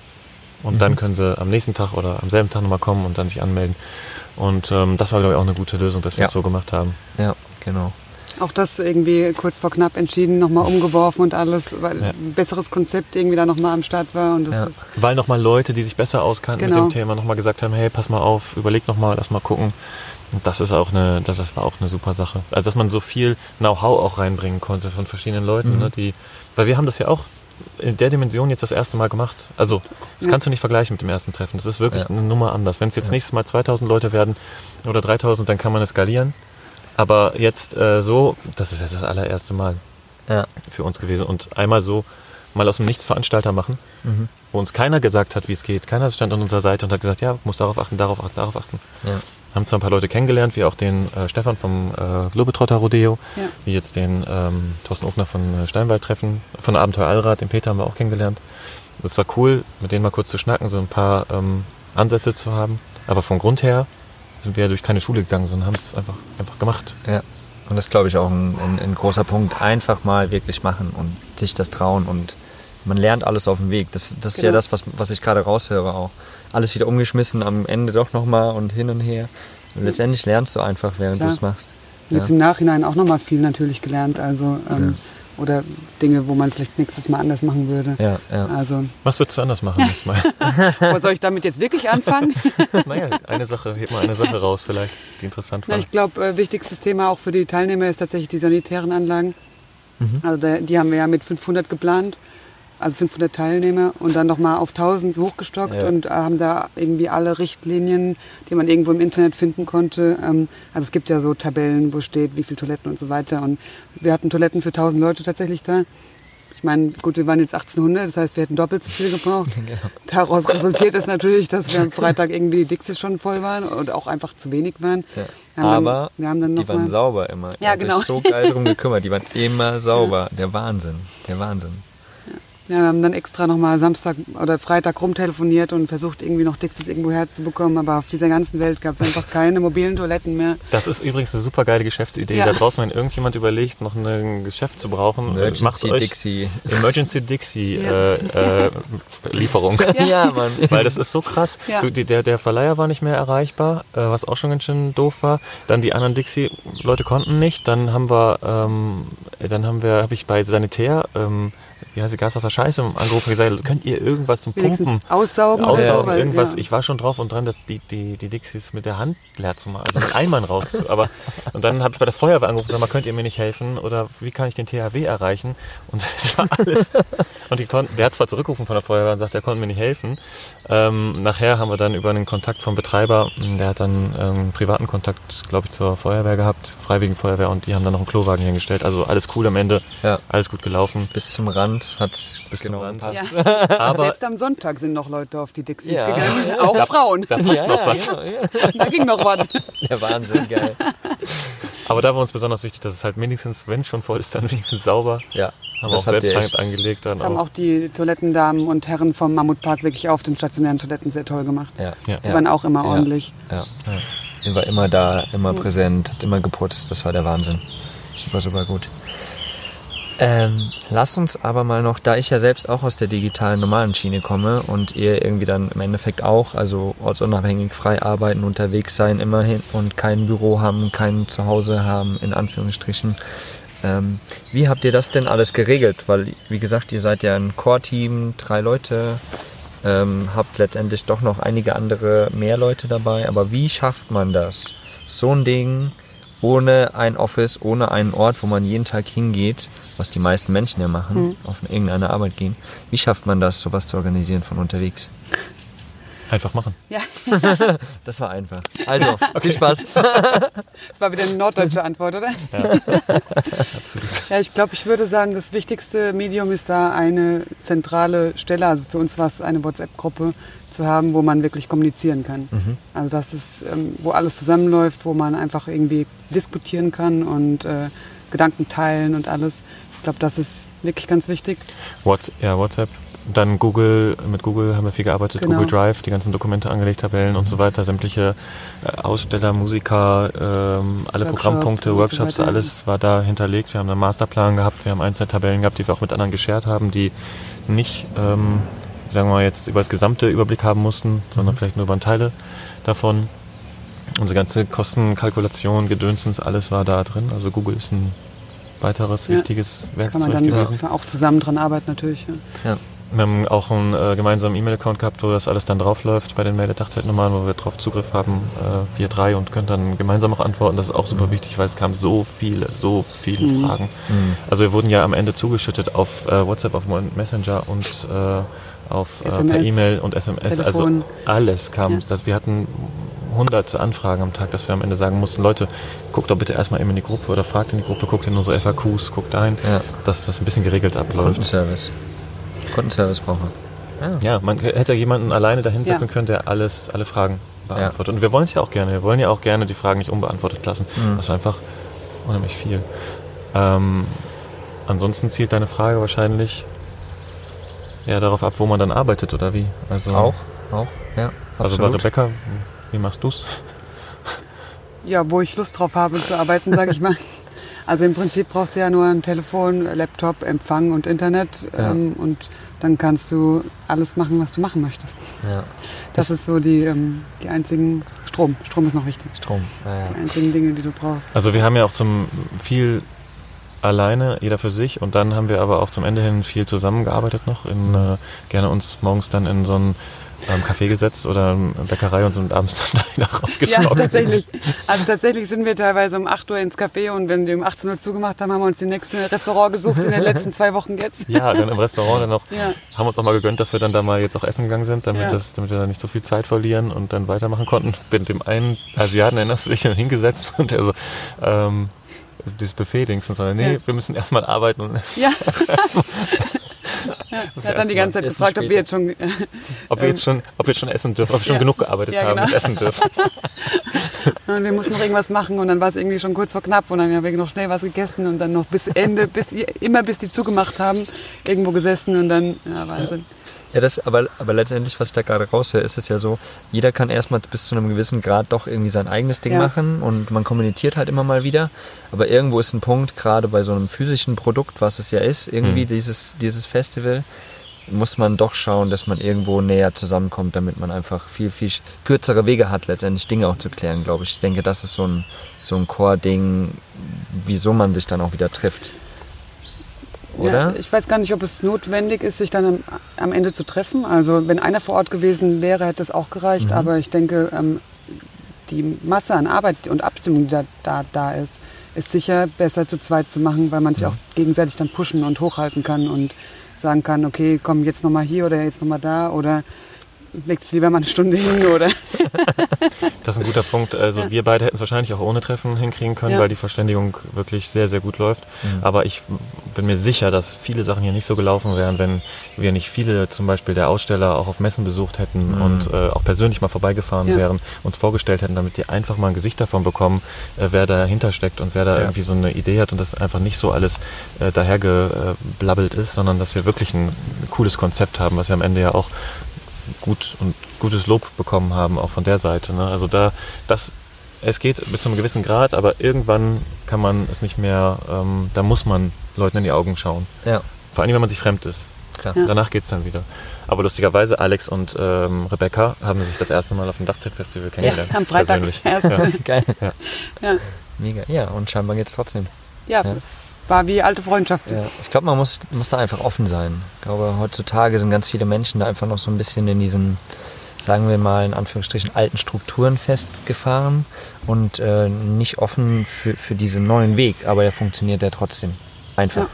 und dann können sie am nächsten Tag oder am selben Tag nochmal kommen und dann sich anmelden. Und ähm, das war, glaube ich, auch eine gute Lösung, dass wir Ja. es so gemacht haben. Ja, genau. Auch das irgendwie kurz vor knapp entschieden, nochmal umgeworfen und alles, weil Ja. ein besseres Konzept irgendwie da nochmal am Start war. Und das Ja. ist, Weil nochmal Leute, die sich besser auskannten Genau. mit dem Thema, nochmal gesagt haben, hey, pass mal auf, überleg nochmal, lass mal gucken. Und das ist auch eine, das, das war auch eine super Sache. Also dass man so viel Know-how auch reinbringen konnte von verschiedenen Leuten, Mhm. ne, die, weil wir haben das ja auch in der Dimension jetzt das erste Mal gemacht. Also, das Ja. kannst du nicht vergleichen mit dem ersten Treffen. Das ist wirklich Ja. eine Nummer anders. Wenn es jetzt Ja. nächstes Mal 2000 Leute werden oder 3000, dann kann man es skalieren. Aber jetzt äh, so, das ist jetzt das allererste Mal Ja. für uns gewesen. Und einmal so mal aus dem Nichts Veranstalter machen, Mhm. wo uns keiner gesagt hat, wie es geht. Keiner stand an unserer Seite und hat gesagt, ja, muss darauf achten, darauf achten, darauf achten. Haben zwar ein paar Leute kennengelernt, wie auch den äh, Stefan vom äh, Globetrotter Rodeo, Ja. wie jetzt den ähm, Thorsten Ogner von äh, Steinwald-Treffen, von Abenteuer Allrad, den Peter haben wir auch kennengelernt. Das war cool, mit denen mal kurz zu schnacken, so ein paar ähm, Ansätze zu haben. Aber vom Grund her sind wir ja durch keine Schule gegangen, sondern haben es einfach, einfach gemacht. Ja, und das glaube ich auch ein, ein, ein großer Punkt. Einfach mal wirklich machen und sich das trauen und man lernt alles auf dem Weg. Das, das ist ja Genau. das, was, was ich gerade raushöre auch. Alles wieder umgeschmissen, am Ende doch nochmal und hin und her. Und letztendlich lernst du einfach, während du es machst. Und jetzt Ja. im Nachhinein auch nochmal viel natürlich gelernt. Also, ähm, Oder Dinge, wo man vielleicht nächstes Mal anders machen würde. Ja, ja. Also, Was würdest du anders machen [laughs] nächstes Mal? wo soll ich damit jetzt wirklich anfangen? [laughs] naja, eine Sache, heb mal eine Sache raus vielleicht, die interessant Ja, war. ich glaube, äh, wichtigstes Thema auch für die Teilnehmer ist tatsächlich die sanitären Anlagen. Mhm. Also da, die haben wir ja mit 500 geplant, also 500 Teilnehmer und dann nochmal auf 1000 hochgestockt Ja. und äh, haben da irgendwie alle Richtlinien, die man irgendwo im Internet finden konnte. Ähm, also es gibt ja so Tabellen, wo steht, wie viele Toiletten und so weiter. Und wir hatten Toiletten für 1000 Leute tatsächlich da. Ich meine, gut, wir waren jetzt 1800, das heißt, wir hätten doppelt so viel gebraucht. [laughs] Genau. Daraus resultiert es natürlich, dass wir am [laughs] Freitag irgendwie die Dixie schon voll waren und auch einfach zu wenig waren. Ja. Wir haben dann- Aber wir haben dann die waren mal- sauber immer. Ja, genau. so geil drum [laughs] gekümmert. Die waren immer sauber. Der Wahnsinn. Der Wahnsinn. Ja, wir haben dann extra nochmal Samstag oder Freitag rumtelefoniert und versucht, irgendwie noch Dixies irgendwo herzubekommen. Aber auf dieser ganzen Welt gab es einfach keine mobilen Toiletten mehr. Das ist übrigens eine super geile Geschäftsidee. Ja. Da draußen, wenn irgendjemand überlegt, noch ein Geschäft zu brauchen, äh, macht Emergency euch Dixie. Emergency Dixie Ja. äh, äh, Lieferung. Ja, Mann. Weil das ist so krass. Ja. Du, die, der, der Verleiher war nicht mehr erreichbar, äh, was auch schon ganz schön doof war. Dann die anderen Dixie-Leute konnten nicht. Dann haben wir, ähm, dann haben wir, habe ich bei Sanitär, ähm, wie heißt die Gaswasser Scheiße, angerufen und gesagt, könnt ihr irgendwas zum Wenigstens Pumpen? aussaugen oder. Aussaugen, weil, irgendwas. ja. Ich war schon drauf und dran, dass die, die, die Dixies mit der Hand leer zu machen, also mit Eimern raus. Aber, und dann habe ich bei der Feuerwehr angerufen, sag mal, könnt ihr mir nicht helfen? Oder wie kann ich den THW erreichen? Und [laughs] das war alles. Und die konnten, der hat zwar zurückgerufen von der Feuerwehr und sagt, er konnte mir nicht helfen. Ähm, nachher haben wir dann über einen Kontakt vom Betreiber, der hat dann ähm, privaten Kontakt, glaube ich, zur Feuerwehr gehabt, Freiwilligen Feuerwehr, und die haben dann noch einen Klowagen hingestellt. Also alles cool am Ende, Ja. alles gut gelaufen. Bis zum Rand. Rand hat bis Genau, zum Rand. passt. Ja. [laughs] Aber Selbst am Sonntag sind noch Leute auf die Dixies Ja. gegangen, auch Frauen. da passt noch was. Ja. Da ging noch was. [laughs] Der Wahnsinn, geil. [laughs] Aber da war uns besonders wichtig, dass es halt wenigstens, wenn es schon voll ist, dann wenigstens sauber. Ja, Haben wir das auch habt selbst angelegt. Dann Das haben auch. auch die Toilettendamen und Herren vom Mammutpark wirklich auf den stationären Toiletten sehr toll gemacht. Ja, Ja. Die waren auch immer Ja. ordentlich. Ja. Die war immer da, immer präsent, hat immer geputzt. Das war der Wahnsinn. Super, super gut. Ähm, lass uns aber mal noch, da ich ja selbst auch aus der digitalen normalen Schiene komme und ihr irgendwie dann im Endeffekt auch, also ortsunabhängig frei arbeiten, unterwegs sein immerhin und kein Büro haben, kein Zuhause haben, in Anführungsstrichen. Ähm, wie habt ihr das denn alles geregelt? Weil, wie gesagt, ihr seid ja ein Core-Team, drei Leute, ähm, habt letztendlich doch noch einige andere mehr Leute dabei. Aber wie schafft man das? So ein Ding ohne ein Office, ohne einen Ort, wo man jeden Tag hingeht, was die meisten Menschen ja machen, auf irgendeine Arbeit gehen. Wie schafft man das, sowas zu organisieren von unterwegs? Einfach machen. Ja, [laughs] Das war einfach. Also, [laughs] viel Spaß. das war wieder eine norddeutsche Antwort, oder? [laughs] Absolut. Ja, ich glaube, ich würde sagen, das wichtigste Medium ist da eine zentrale Stelle. Also für uns war es eine WhatsApp-Gruppe zu haben, wo man wirklich kommunizieren kann. Also das ist, ähm, wo alles zusammenläuft, wo man einfach irgendwie diskutieren kann und äh, Gedanken teilen und alles. Ich glaube, das ist wirklich ganz wichtig. What's, ja, WhatsApp. Dann Google, mit Google haben wir viel gearbeitet, Genau. Google Drive, die ganzen Dokumente angelegt, Tabellen und so weiter, sämtliche äh, Aussteller, Musiker, ähm, alle Workshop Programmpunkte, so Workshops, weiter. alles war da hinterlegt. Wir haben einen Masterplan gehabt, wir haben einzelne Tabellen gehabt, die wir auch mit anderen geshared haben, die nicht, ähm, sagen wir mal, jetzt über das gesamte Überblick haben mussten, sondern vielleicht nur über Teile davon. Unsere ganze Kostenkalkulation, Gedönsens, alles war da drin. Also Google ist ein weiteres Ja. wichtiges Kann Werkzeug man dann gewesen. auch zusammen dran arbeiten natürlich. Ja. Wir haben auch einen äh, gemeinsamen E-Mail-Account gehabt, wo das alles dann draufläuft bei den Meldedachzeitnummern, wo wir drauf Zugriff haben, äh, wir drei und können dann gemeinsam auch antworten. Das ist auch super wichtig, weil es kamen so viele, so viele Mhm. Fragen. Also wir wurden ja am Ende zugeschüttet auf äh, WhatsApp, auf Messenger und äh, auf äh, per E-Mail und SMS. Also Telefon. alles kam. Ja. Das, wir hatten hunderte Anfragen am Tag, dass wir am Ende sagen mussten, Leute, guckt doch bitte erstmal eben in die Gruppe oder fragt in die Gruppe, guckt in unsere FAQs, guckt ein, Ja. dass das ein bisschen geregelt abläuft. Kundenservice. Kundenservice brauchen wir. Ja, man hätte jemanden alleine dahinsetzen Ja. können, der alles, alle Fragen beantwortet. Und wir wollen es ja auch gerne. Wir wollen ja auch gerne die Fragen nicht unbeantwortet lassen. Mhm. Das ist einfach unheimlich viel. Ähm, ansonsten zielt deine Frage wahrscheinlich eher darauf ab, wo man dann arbeitet oder wie. Also, Auch, auch, ja. Also bei. Rebecca, wie machst du's? Ja, wo ich Lust drauf habe zu arbeiten, sage ich mal. Also im Prinzip brauchst du ja nur ein Telefon, Laptop, Empfang und Internet Ja. ähm, und dann kannst du alles machen, was du machen möchtest. Ja. Das ist so die, ähm, die einzigen Strom. Strom ist noch wichtig. Strom. Ja, ja. Die einzigen Dinge, die du brauchst. Also wir haben ja auch zum viel alleine, jeder für sich und dann haben wir aber auch zum Ende hin viel zusammengearbeitet noch, in, äh, gerne uns morgens dann in so ein ähm, Café gesetzt oder eine Bäckerei und sind abends dann [laughs] da wieder ja, rausgekommen. tatsächlich. Also tatsächlich sind wir teilweise um 8 Uhr ins Café und wenn die um 18 Uhr zugemacht haben, haben wir uns die nächste Restaurant gesucht in den letzten zwei Wochen jetzt. [laughs] Ja, dann im Restaurant dann noch, Ja. haben uns auch mal gegönnt, dass wir dann da mal jetzt auch essen gegangen sind, damit, Ja. das, damit wir da nicht so viel Zeit verlieren und dann weitermachen konnten. Mit dem einen Asiaten erinnerst du dich dann hingesetzt und der so, ähm, dieses Buffet-Dings und so, nee, Ja. wir müssen erstmal arbeiten und [laughs] erst, Ja. [laughs] Er hat dann die ganze Zeit gefragt, ob wir jetzt schon äh, ob wir jetzt schon, ob wir schon essen dürfen, ob wir schon Ja. genug gearbeitet Ja, haben genau. und essen dürfen. [laughs] Und wir mussten noch irgendwas machen und dann war es irgendwie schon kurz vor knapp und dann haben wir noch schnell was gegessen und dann noch bis Ende, bis immer bis die zugemacht haben, irgendwo gesessen und dann, ja, Wahnsinn. Ja, das, aber, aber letztendlich, was ich da gerade raushöre, ist es ja so, jeder kann erstmal bis zu einem gewissen Grad doch irgendwie sein eigenes Ding Ja. machen und man kommuniziert halt immer mal wieder. Aber irgendwo ist ein Punkt, gerade bei so einem physischen Produkt, was es ja ist, irgendwie Mhm. dieses, dieses Festival, muss man doch schauen, dass man irgendwo näher zusammenkommt, damit man einfach viel, viel kürzere Wege hat, letztendlich Dinge auch zu klären, glaube ich. Ich denke, das ist so ein, so ein Core-Ding, wieso man sich dann auch wieder trifft. Oder? Ja, ich weiß gar nicht, ob es notwendig ist, sich dann am, am Ende zu treffen. Also wenn einer vor Ort gewesen wäre, hätte es auch gereicht. Mhm. Aber ich denke, ähm, die Masse an Arbeit und Abstimmung, die da, da, da ist, ist sicher besser zu zweit zu machen, weil man sich Ja. auch gegenseitig dann pushen und hochhalten kann und sagen kann, okay, komm jetzt nochmal hier oder jetzt nochmal da oder legt lieber mal eine Stunde hin oder [laughs] Das ist ein guter Punkt. Also wir beide hätten es wahrscheinlich auch ohne Treffen hinkriegen können, Ja. weil die Verständigung wirklich sehr, sehr gut läuft. Aber ich bin mir sicher, dass viele Sachen hier nicht so gelaufen wären, wenn wir nicht viele, zum Beispiel der Aussteller, auch auf Messen besucht hätten und äh, auch persönlich mal vorbeigefahren Ja. wären, uns vorgestellt hätten, damit die einfach mal ein Gesicht davon bekommen, äh, wer dahinter steckt und wer da Ja. irgendwie so eine Idee hat und das einfach nicht so alles äh, dahergeblabbelt ist, sondern dass wir wirklich ein cooles Konzept haben, was ja am Ende ja auch gut und gutes Lob bekommen haben, auch von der Seite. Ne? Also da, das, es geht bis zu einem gewissen Grad, aber irgendwann kann man es nicht mehr, ähm, da muss man Leuten in die Augen schauen. Ja, Vor allem, wenn man sich fremd ist. klar. Ja. Danach geht es dann wieder. Aber lustigerweise, Alex und ähm, Rebecca haben sich das erste Mal auf dem Dachzeltfestival kennengelernt. am Freitag. Persönlich. Ja. [laughs] Geil. Ja. Mega. Ja, und scheinbar geht es trotzdem. Ja, Ja. War wie alte Freundschaft. Ja, ich glaube, man muss, muss da einfach offen sein. Ich glaube, heutzutage sind ganz viele Menschen da einfach noch so ein bisschen in diesen, sagen wir mal, in Anführungsstrichen, alten Strukturen festgefahren und äh, nicht offen für, für diesen neuen Weg. Aber er funktioniert ja trotzdem. Einfach. Ja.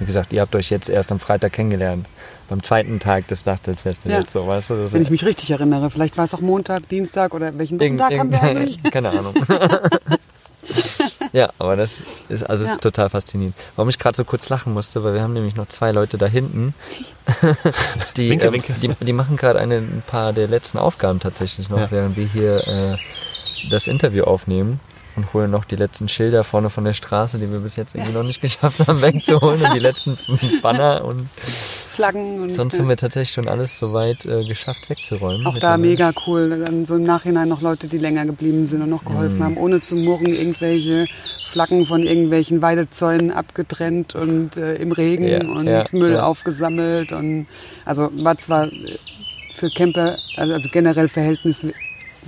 Wie gesagt, ihr habt euch jetzt erst am Freitag kennengelernt. Beim zweiten Tag des Dachzeltfestivals, so, weißt du? Wenn ich mich richtig erinnere. Vielleicht war es auch Montag, Dienstag oder welchen Irgend- Wochentag haben wir eigentlich? [laughs] Keine Ahnung. [laughs] ja, aber das ist, also Ja. ist total faszinierend. Warum ich gerade so kurz lachen musste, weil wir haben nämlich noch zwei Leute da hinten. [laughs] die, Winke, ähm, winke. die, die machen gerade ein paar der letzten Aufgaben tatsächlich noch, Ja. während wir hier äh, das Interview aufnehmen. Und holen noch die letzten Schilder vorne von der Straße, die wir bis jetzt irgendwie noch nicht geschafft haben, wegzuholen. und die letzten Banner. Und Flaggen und sonst haben wir tatsächlich schon alles soweit äh, geschafft wegzuräumen. auch da mega cool. Dann so im Nachhinein noch Leute, die länger geblieben sind und noch geholfen Mhm. haben, ohne zu murren, irgendwelche Flaggen von irgendwelchen Weidezäunen abgetrennt und äh, im Regen Ja, und ja, Müll ja. aufgesammelt. Und also war zwar für Camper, also, also generell Verhältnis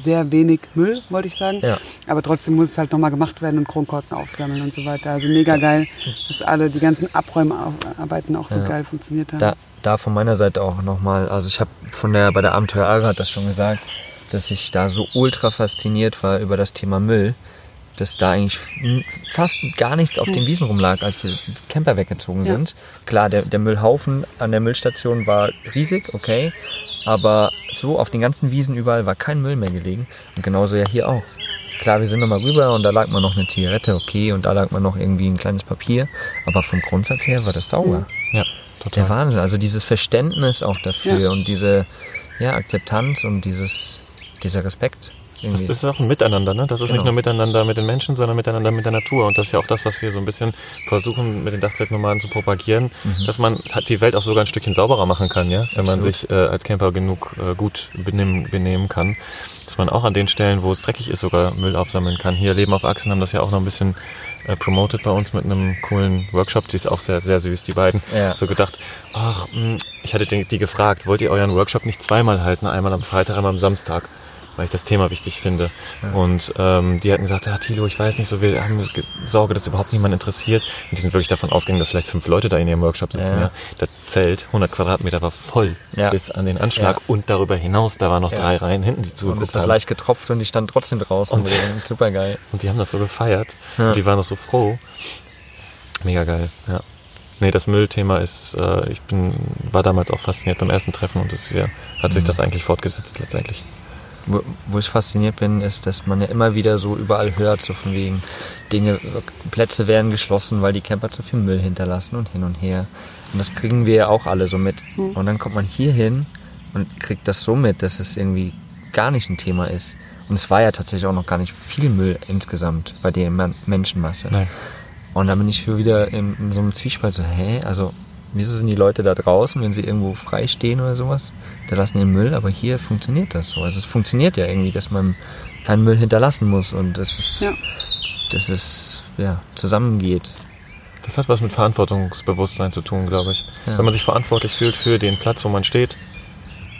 sehr wenig Müll, wollte ich sagen. Ja. Aber trotzdem muss es halt nochmal gemacht werden und Kronkorken aufsammeln und so weiter. Also mega geil, dass alle die ganzen Abräumarbeiten auch so Ja. geil funktioniert haben. Da, da von meiner Seite auch nochmal, also ich habe von der bei der Abenteuer Arat das schon gesagt, dass ich da so ultra fasziniert war über das Thema Müll, dass da eigentlich fast gar nichts auf den Wiesen rumlag, als die Camper weggezogen Ja. sind. Klar, der, der Müllhaufen an der Müllstation war riesig, okay, aber so auf den ganzen Wiesen überall war kein Müll mehr gelegen und genauso ja hier auch. Klar, wir sind nochmal rüber und da lag mal noch eine Zigarette, okay, und da lag mal noch irgendwie ein kleines Papier, aber vom Grundsatz her war das sauber. Ja, total. Der Wahnsinn. Also dieses Verständnis auch dafür Ja. und diese ja, Akzeptanz und dieses, dieser Respekt. Das Irgendwie. ist auch ein Miteinander, ne? Das ist Genau. nicht nur miteinander mit den Menschen, sondern miteinander mit der Natur. Und das ist ja auch das, was wir so ein bisschen versuchen, mit den Dachzeltnomaden zu propagieren, dass man halt die Welt auch sogar ein Stückchen sauberer machen kann, ja? Wenn man Mhm. Absolut. sich äh, als Camper genug äh, gut benehmen, benehmen kann. Dass man auch an den Stellen, wo es dreckig ist, sogar Müll aufsammeln kann. Hier Leben auf Achsen haben das ja auch noch ein bisschen äh, promoted bei uns mit einem coolen Workshop. Die ist auch sehr, sehr süß, die beiden. Ja. So gedacht, ach, mh, ich hatte die, die gefragt, wollt ihr euren Workshop nicht zweimal halten? Einmal am Freitag, einmal am Samstag? Weil ich das Thema wichtig finde. Und ähm, die hatten gesagt, ja Thilo, ich weiß nicht so, wir haben ge- Sorge, dass überhaupt niemand interessiert. Und die sind wirklich davon ausgegangen, dass vielleicht fünf Leute da in ihrem Workshop sitzen. Ja. Ja. Das Zelt, 100 Quadratmeter, war voll Ja. bis an den Anschlag. Ja. Und darüber hinaus, da waren noch Ja. drei Reihen hinten, die und zugeguckt es hat haben. leicht getropft und die stand trotzdem draußen. Und- [laughs] Super geil. Und die haben das so gefeiert. Ja. Und die waren noch so froh. Mega geil, ja. Nee, das Müllthema ist, äh, ich bin, war damals auch fasziniert beim ersten Treffen und es ja, hat Mhm. sich das eigentlich fortgesetzt letztendlich. Wo, wo ich fasziniert bin, ist, dass man ja immer wieder so überall hört, so von wegen Dinge, Plätze werden geschlossen, weil die Camper zu viel Müll hinterlassen und hin und her. Und das kriegen wir ja auch alle so mit. Und dann kommt man hier hin und kriegt das so mit, dass es irgendwie gar nicht ein Thema ist. Und es war ja tatsächlich auch noch gar nicht viel Müll insgesamt bei der Menschenmasse. Nein. Und dann bin ich hier wieder in, in so einem Zwiespalt so, hä, also wieso sind die Leute da draußen, wenn sie irgendwo frei stehen oder sowas, da lassen den Müll, aber hier funktioniert das so. Also es funktioniert ja irgendwie, dass man keinen Müll hinterlassen muss und dass es, Ja. dass es ja, zusammengeht. Das hat was mit Verantwortungsbewusstsein zu tun, glaube ich. Ja. Wenn man sich verantwortlich fühlt für den Platz, wo man steht,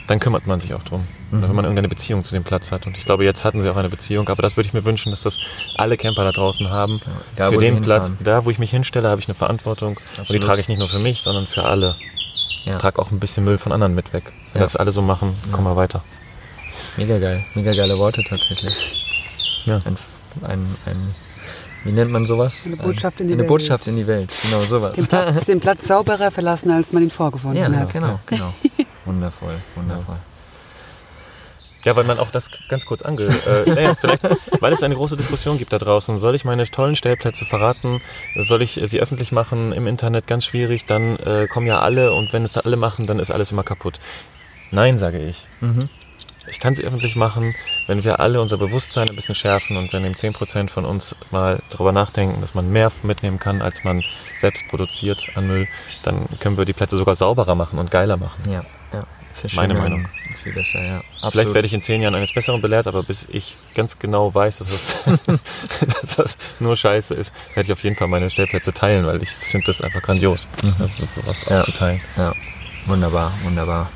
dann kümmert man sich auch drum. Mhm. Wenn man irgendeine Beziehung zu dem Platz hat. Und ich glaube, jetzt hatten sie auch eine Beziehung, aber das würde ich mir wünschen, dass das alle Camper da draußen haben. egal, für wo sie den Platz, da wo ich mich hinstelle, habe ich eine Verantwortung. Und die Absolut. trage ich nicht nur für mich, sondern für alle. Ja. Ich trage auch ein bisschen Müll von anderen mit weg. Wenn Ja. das alle so machen, kommen wir weiter. Mega geil, mega geile Worte tatsächlich. Ja. Ein, ein, ein wie nennt man sowas? Eine Botschaft in die eine Welt. Botschaft in die Welt, genau sowas. Den Platz, [laughs] den Platz sauberer verlassen, als man ihn vorgefunden Ja, hat. genau, genau. [laughs] Wundervoll, wundervoll. Ja, weil man auch das ganz kurz ange... Äh, [laughs] naja, vielleicht, weil es eine große Diskussion gibt da draußen. Soll ich meine tollen Stellplätze verraten? Soll ich sie öffentlich machen? Im Internet ganz schwierig. Dann äh, kommen ja alle und wenn es da alle machen, dann ist alles immer kaputt. Nein, sage ich. Mhm. Ich kann sie öffentlich machen, wenn wir alle unser Bewusstsein ein bisschen schärfen und wenn eben 10% von uns mal darüber nachdenken, dass man mehr mitnehmen kann, als man selbst produziert an Müll, dann können wir die Plätze sogar sauberer machen und geiler machen. Ja, Meine Meinung. Viel besser, ja. Vielleicht Absolut. werde ich in zehn Jahren eines Besseren belehrt, aber bis ich ganz genau weiß, dass das, [laughs] [laughs] dass das nur Scheiße ist, werde ich auf jeden Fall meine Stellplätze teilen, weil ich finde das einfach grandios, also sowas Ja. auch zu teilen. Ja, wunderbar, wunderbar.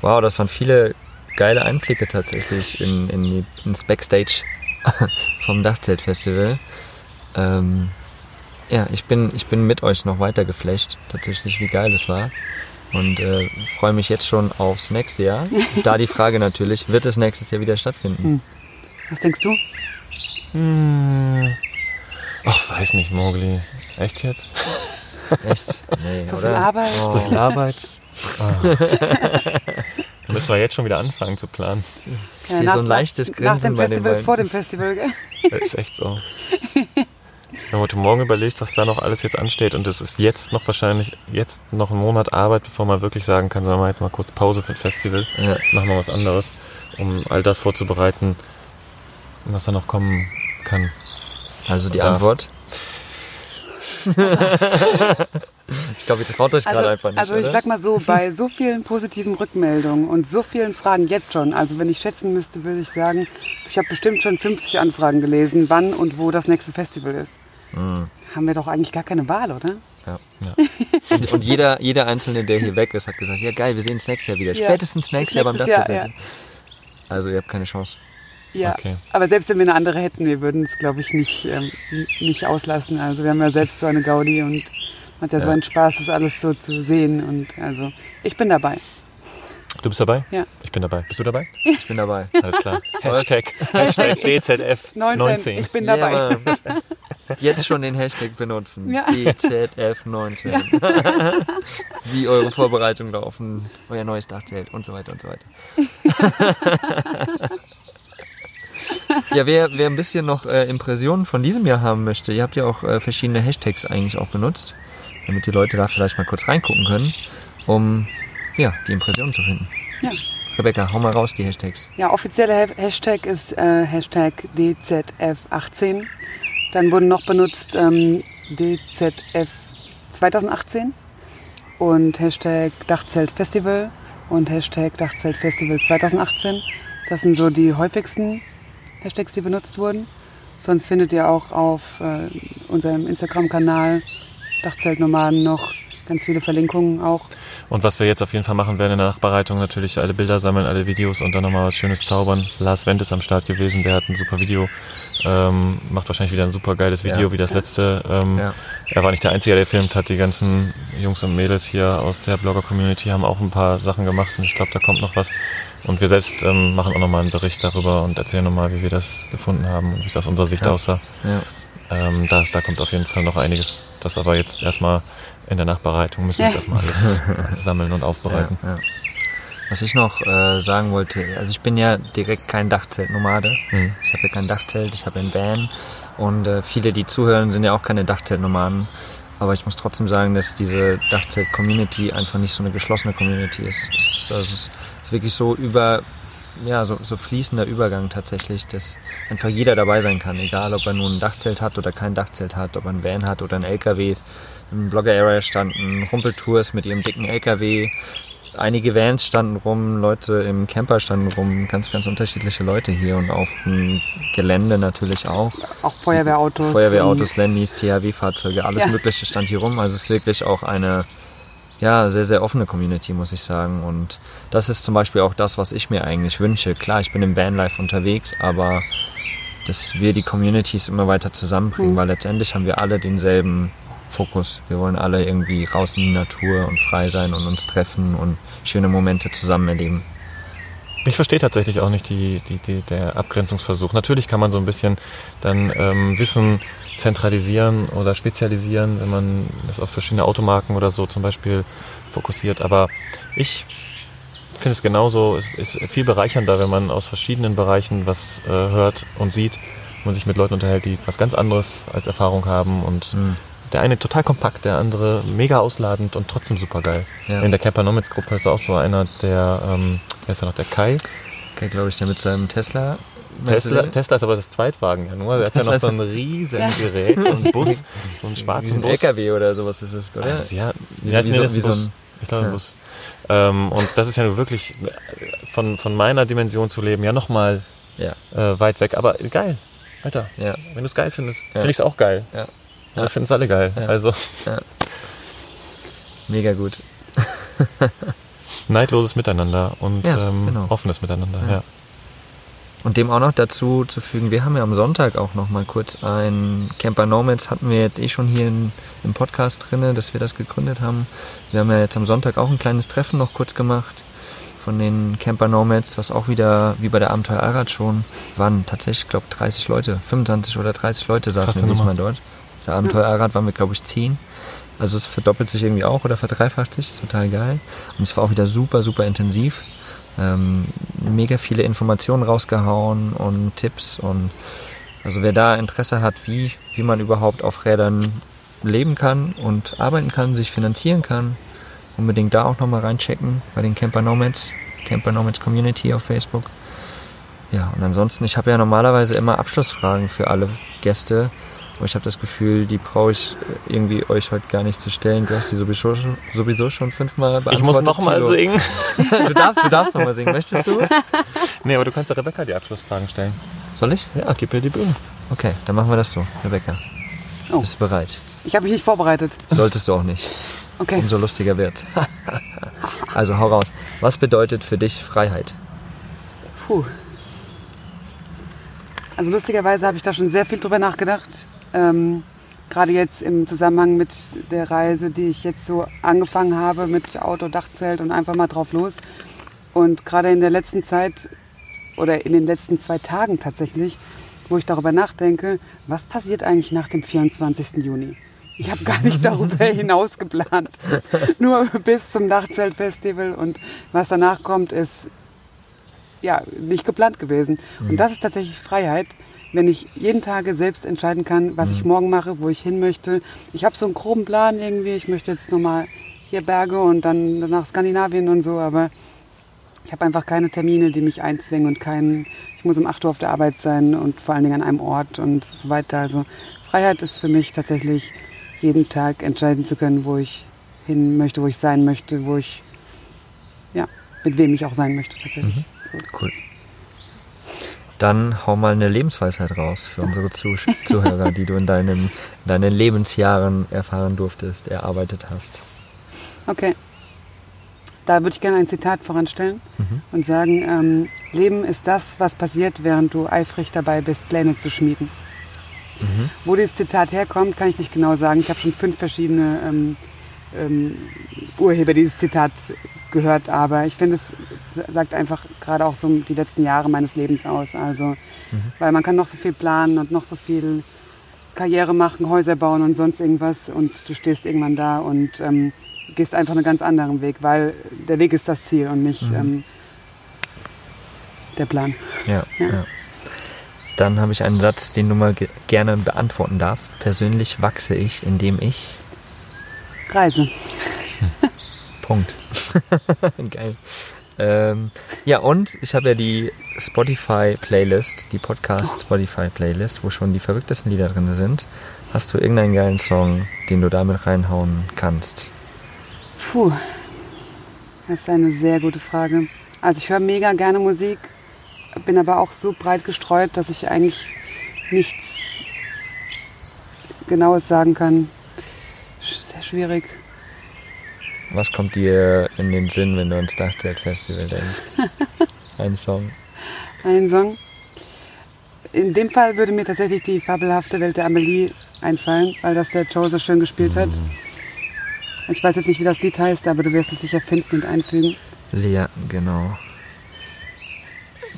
Wow, das waren viele geile Einblicke tatsächlich in, in die, ins Backstage [laughs] vom Dachzeltfestival. Ähm, ja, ich bin, ich bin mit euch noch weiter geflasht, tatsächlich, wie geil es war. Und äh, freue mich jetzt schon aufs nächste Jahr. [laughs] da die Frage natürlich, wird es nächstes Jahr wieder stattfinden? Was denkst du? Hm. Ach, weiß nicht, Mowgli. Echt jetzt? [laughs] Echt? Nee, [laughs] So oder? viel Arbeit. So viel Arbeit? Ah. Da müssen wir jetzt schon wieder anfangen zu planen. Ich sehe so ein leichtes Nach Grinsen dem bei den Festival, beiden. vor dem Festival, gell? Das ist echt so. Wir haben heute Morgen überlegt, was da noch alles jetzt ansteht und es ist jetzt noch wahrscheinlich, jetzt noch ein Monat Arbeit, bevor man wirklich sagen kann, sagen wir jetzt mal kurz Pause für das Festival, Ja. machen wir was anderes, um all das vorzubereiten, was da noch kommen kann. Also die. Antwort? [laughs] ich glaube, ihr traut euch gerade einfach nicht, also ich oder? sag mal so, bei so vielen positiven Rückmeldungen und so vielen Fragen jetzt schon, also wenn ich schätzen müsste, würde ich sagen, ich habe bestimmt schon 50 Anfragen gelesen, wann und wo das nächste Festival ist. Mhm. Haben wir doch eigentlich gar keine Wahl, oder? Ja. Ja. Und, und jeder, jeder Einzelne, der hier weg ist, hat gesagt, ja geil, wir sehen uns nächstes Jahr wieder. Ja. Spätestens nächstes Jahr beim Dachzeltfest. Also ihr habt keine Chance. Ja. Okay. Aber selbst wenn wir eine andere hätten, wir würden es, glaube ich, nicht, ähm, nicht auslassen. Also wir haben ja selbst so eine Gaudi und hat ja, so Ja. einen Spaß, das alles so zu sehen. Und also ich bin dabei. Du bist dabei? Ja. Ich bin dabei. Bist du dabei? Ich bin dabei. Alles klar. [laughs] Hashtag, Hashtag DZF 19, 19. ich bin dabei. Ja. [laughs] Jetzt schon den Hashtag benutzen. Ja. DZF19. [laughs] Wie eure Vorbereitungen laufen, euer neues Dachzelt und so weiter und so weiter. ja, wer, wer ein bisschen noch äh, Impressionen von diesem Jahr haben möchte, ihr habt ja auch äh, verschiedene Hashtags eigentlich auch benutzt, damit die Leute da vielleicht mal kurz reingucken können, um ja, die Impressionen zu finden. Ja. Rebecca, hau mal raus die Hashtags. Ja, offizieller Ha- Hashtag ist äh, Hashtag DZF18. Dann wurden noch benutzt ähm, DZF 2018 und Hashtag Dachzeltfestival und Hashtag Dachzeltfestival 2018. Das sind so die häufigsten Hashtags, die benutzt wurden. Sonst findet ihr auch auf äh, unserem Instagram-Kanal Dachzeltnomaden noch ganz viele Verlinkungen auch. Und was wir jetzt auf jeden Fall machen werden in der Nachbereitung, natürlich alle Bilder sammeln, alle Videos und dann nochmal was Schönes zaubern. Lars Wendt ist am Start gewesen, der hat ein super Video, ähm, macht wahrscheinlich wieder ein super geiles Video Ja. wie das letzte. Ähm, Ja. Er war nicht der Einzige, der filmt hat. Die ganzen Jungs und Mädels hier aus der Blogger-Community haben auch ein paar Sachen gemacht und ich glaube, da kommt noch was. Und wir selbst ähm, machen auch nochmal einen Bericht darüber und erzählen nochmal, wie wir das gefunden haben und wie es aus unserer Sicht Ja. aussah. Ja. Ähm, da, da kommt auf jeden Fall noch einiges. Das aber jetzt erstmal in der Nachbereitung müssen wir jetzt erstmal alles [laughs] sammeln und aufbereiten. Ja, ja. Was ich noch äh, sagen wollte, also ich bin ja direkt kein Dachzeltnomade. Mhm. Ich habe ja kein Dachzelt, ich habe ein Van. Und äh, viele, die zuhören, sind ja auch keine Dachzeltnomaden. Aber ich muss trotzdem sagen, dass diese Dachzelt-Community einfach nicht so eine geschlossene Community ist. Es ist, also es ist wirklich so über, ja, so, so fließender Übergang tatsächlich, dass einfach jeder dabei sein kann. Egal, ob er nun ein Dachzelt hat oder kein Dachzelt hat, ob er ein Van hat oder ein LKW. Im Blogger-Area standen Rumpeltours mit ihrem dicken LKW. Einige Vans standen rum, Leute im Camper standen rum, ganz, ganz unterschiedliche Leute hier und auf dem Gelände natürlich auch. Auch Feuerwehrautos. Feuerwehrautos, Landys, THW-Fahrzeuge, alles Ja. Mögliche stand hier rum. Also es ist wirklich auch eine ja, sehr, sehr offene Community, muss ich sagen. Und das ist zum Beispiel auch das, was ich mir eigentlich wünsche. Klar, ich bin im Vanlife unterwegs, aber dass wir die Communities immer weiter zusammenbringen, Mhm. weil letztendlich haben wir alle denselben Fokus. Wir wollen alle irgendwie raus in die Natur und frei sein und uns treffen und schöne Momente zusammen erleben. Ich verstehe tatsächlich auch nicht die, die, die, der Abgrenzungsversuch. Natürlich kann man so ein bisschen dann ähm, Wissen zentralisieren oder spezialisieren, wenn man das auf verschiedene Automarken oder so zum Beispiel fokussiert. Aber ich finde es genauso, es ist viel bereichernder, wenn man aus verschiedenen Bereichen was äh, hört und sieht. Man sich mit Leuten unterhält, die was ganz anderes als Erfahrung haben und Mhm. der eine total kompakt, der andere mega ausladend und trotzdem super geil. Ja. In der Campernomics Gruppe ist auch so einer, der, ähm, wer ist da noch, der Kai? Okay, glaube ich, der mit seinem Tesla. Tesla, Tesla ist aber das Zweitwagen ja nur. Der hat ja noch so ein riesen Gerät, so einen Bus, [laughs] so einen schwarzen ein Bus. LKW oder sowas ist es, oder? Also, ja, Wie ja, wie so- das ist wie ein so Bus. ein- Ich glaube, ein ja. Bus. Ähm, und das ist ja nur wirklich von, von meiner Dimension zu leben, ja nochmal Ja. äh, weit weg. Aber geil, Alter. Ja. Wenn du es geil findest, Ja. finde ich es auch geil. Ja. Und wir finden es alle geil. Ja. Also Mega gut. [laughs] neidloses Miteinander und Ja, ähm, genau. offenes Miteinander. Ja. Und dem auch noch dazu zu fügen, wir haben ja am Sonntag auch noch mal kurz ein Camper Nomads hatten wir jetzt eh schon hier in, im Podcast drinne, dass wir das gegründet haben. Wir haben ja jetzt am Sonntag auch ein kleines Treffen noch kurz gemacht von den Camper Nomads, was auch wieder wie bei der Abenteuer Allrad schon waren tatsächlich, ich glaube 30 Leute, 25 oder 30 Leute saßen wir diesmal dort. Der Abenteuer Allrad waren wir glaube ich 10. Also es verdoppelt sich irgendwie auch oder verdreifacht sich, ist total geil. Und es war auch wieder super, super intensiv. Ähm, mega viele Informationen rausgehauen und Tipps und also wer da Interesse hat, wie, wie man überhaupt auf Rädern leben kann und arbeiten kann, sich finanzieren kann, unbedingt da auch nochmal reinchecken bei den Camper Nomads, Camper Nomads Community auf Facebook. Ja, und ansonsten, ich habe ja normalerweise immer Abschlussfragen für alle Gäste, aber ich habe das Gefühl, die brauche ich äh, irgendwie euch heute gar nicht zu stellen. Du hast die sowieso schon, sowieso schon fünfmal beantwortet. Ich muss nochmal singen. [laughs] Du darfst, du darfst nochmal singen. Möchtest du? [laughs] Nee, aber du kannst der Rebecca die Abschlussfragen stellen. Soll ich? Ja, gib ihr die Bühne. Okay, dann machen wir das so. Rebecca, Oh. bist du bereit? Ich habe mich nicht vorbereitet. Solltest du auch nicht. Okay. Umso lustiger wird's. [laughs] also hau raus. Was bedeutet für dich Freiheit? Puh. Also lustigerweise habe ich da schon sehr viel drüber nachgedacht. Ähm, Gerade jetzt im Zusammenhang mit der Reise, die ich jetzt so angefangen habe mit Auto, Dachzelt und einfach mal drauf los. Und gerade in der letzten Zeit oder in den letzten zwei Tagen tatsächlich, wo ich darüber nachdenke, was passiert eigentlich nach dem 24. Juni? Ich habe gar nicht darüber [laughs] hinaus geplant. Nur bis zum Dachzeltfestival und was danach kommt, ist ja, nicht geplant gewesen. Und das ist tatsächlich Freiheit, wenn ich jeden Tag selbst entscheiden kann, was ich morgen mache, wo ich hin möchte. Ich habe so einen groben Plan irgendwie. Ich möchte jetzt nochmal hier Berge und dann nach Skandinavien und so, aber ich habe einfach keine Termine, die mich einzwingen und keinen, ich muss um 8 Uhr auf der Arbeit sein und vor allen Dingen an einem Ort und so weiter. Also Freiheit ist für mich tatsächlich jeden Tag entscheiden zu können, wo ich hin möchte, wo ich sein möchte, wo ich, ja, mit wem ich auch sein möchte tatsächlich. So. Cool. Dann hau mal eine Lebensweisheit raus für unsere Zuh [laughs] Zuhörer, die du in deinen, in deinen Lebensjahren erfahren durftest, erarbeitet hast. Okay. Da würde ich gerne ein Zitat voranstellen und sagen, ähm, Leben ist das, was passiert, während du eifrig dabei bist, Pläne zu schmieden. Wo dieses Zitat herkommt, kann ich nicht genau sagen. Ich habe schon fünf verschiedene ähm, ähm, Urheber dieses Zitat gehört, aber ich finde, es sagt einfach gerade auch so die letzten Jahre meines Lebens aus. Also, weil man kann noch so viel planen und noch so viel Karriere machen, Häuser bauen und sonst irgendwas und du stehst irgendwann da und ähm, gehst einfach einen ganz anderen Weg, weil der Weg ist das Ziel und nicht ähm, der Plan. Ja, Ja. ja. Dann habe ich einen Satz, den du mal ge gerne beantworten darfst. Persönlich wachse ich, indem ich. Reise. Punkt. [laughs] Geil. Ähm, ja, und ich habe ja die Spotify-Playlist, die Podcast-Spotify-Playlist, wo schon die verrücktesten Lieder drin sind. Hast du irgendeinen geilen Song, den du damit reinhauen kannst? Puh, das ist eine sehr gute Frage. Also ich höre mega gerne Musik, bin aber auch so breit gestreut, dass ich eigentlich nichts Genaues sagen kann. Sehr schwierig. Was kommt dir in den Sinn, wenn du ans Dachzelt-Festival denkst? [laughs] Ein Song. Ein Song. In dem Fall würde mir tatsächlich die fabelhafte Welt der Amelie einfallen, weil das der Joe so schön gespielt hat. Ich weiß jetzt nicht, wie das Lied heißt, aber du wirst es sicher finden und einfügen. Ja, genau.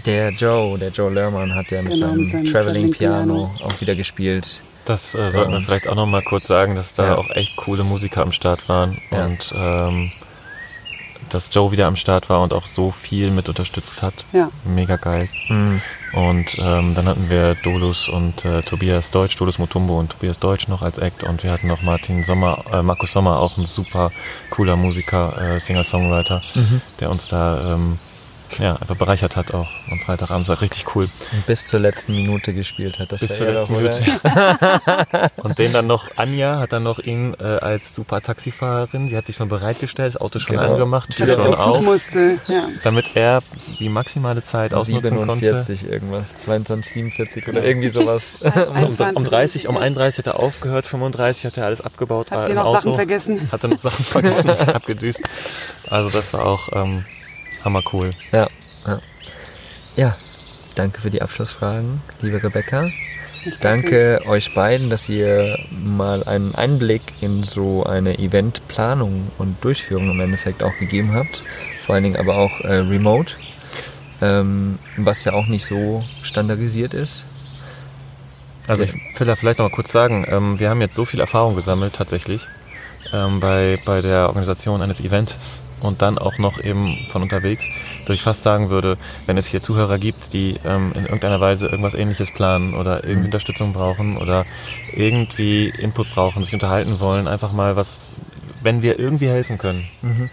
Der Joe, der Joe Lerman hat ja mit Genau, seinem mit seinem Traveling Traveling Piano Piano. auch wieder gespielt. Das äh, sollten wir vielleicht auch noch mal kurz sagen, dass da Ja. auch echt coole Musiker am Start waren Ja. und ähm, dass Joe wieder am Start war und auch so viel mit unterstützt hat. Ja. Mega geil. Mhm. Und ähm, dann hatten wir Dolus und äh, Tobias Deutsch, Dolus Mutumbo und Tobias Deutsch noch als Act und wir hatten noch Martin Sommer, äh, Markus Sommer, auch ein super cooler Musiker, äh, Singer-Songwriter, Mhm. der uns da ähm, ja, einfach bereichert hat auch am Freitagabend. War richtig cool. Und bis zur letzten Minute gespielt hat. Das Bis zur ja letzten? Minute. [laughs] und den dann noch, Anja hat dann noch ihn äh, als super Taxifahrerin, sie hat sich schon bereitgestellt, das Auto schon Genau. angemacht, Tür Damit schon auf, musste. Ja. damit er die maximale Zeit ausnutzen konnte. 47 irgendwas, 22, 47 oder irgendwie sowas. [laughs] Um, um 30, um 31 hat er aufgehört, 35 hat er alles abgebaut Habt äh, ihr im noch Auto. Sachen vergessen? Hat dann noch Sachen vergessen, [laughs] ist abgedüst. Also das war auch ähm, hammercool. Ja, ja. Ja, danke für die Abschlussfragen, liebe Rebecca. Danke euch beiden, dass ihr mal einen Einblick in so eine Eventplanung und Durchführung im Endeffekt auch gegeben habt. Vor allen Dingen aber auch äh, remote, ähm, was ja auch nicht so standardisiert ist. Also ich will da vielleicht noch mal kurz sagen, ähm, wir haben jetzt so viel Erfahrung gesammelt tatsächlich ähm, bei, bei der Organisation eines Events und dann auch noch eben von unterwegs, dass ich fast sagen würde, wenn es hier Zuhörer gibt, die ähm, in irgendeiner Weise irgendwas ähnliches planen oder irgendwie Unterstützung brauchen oder irgendwie Input brauchen, sich unterhalten wollen, einfach mal was, wenn wir irgendwie helfen können.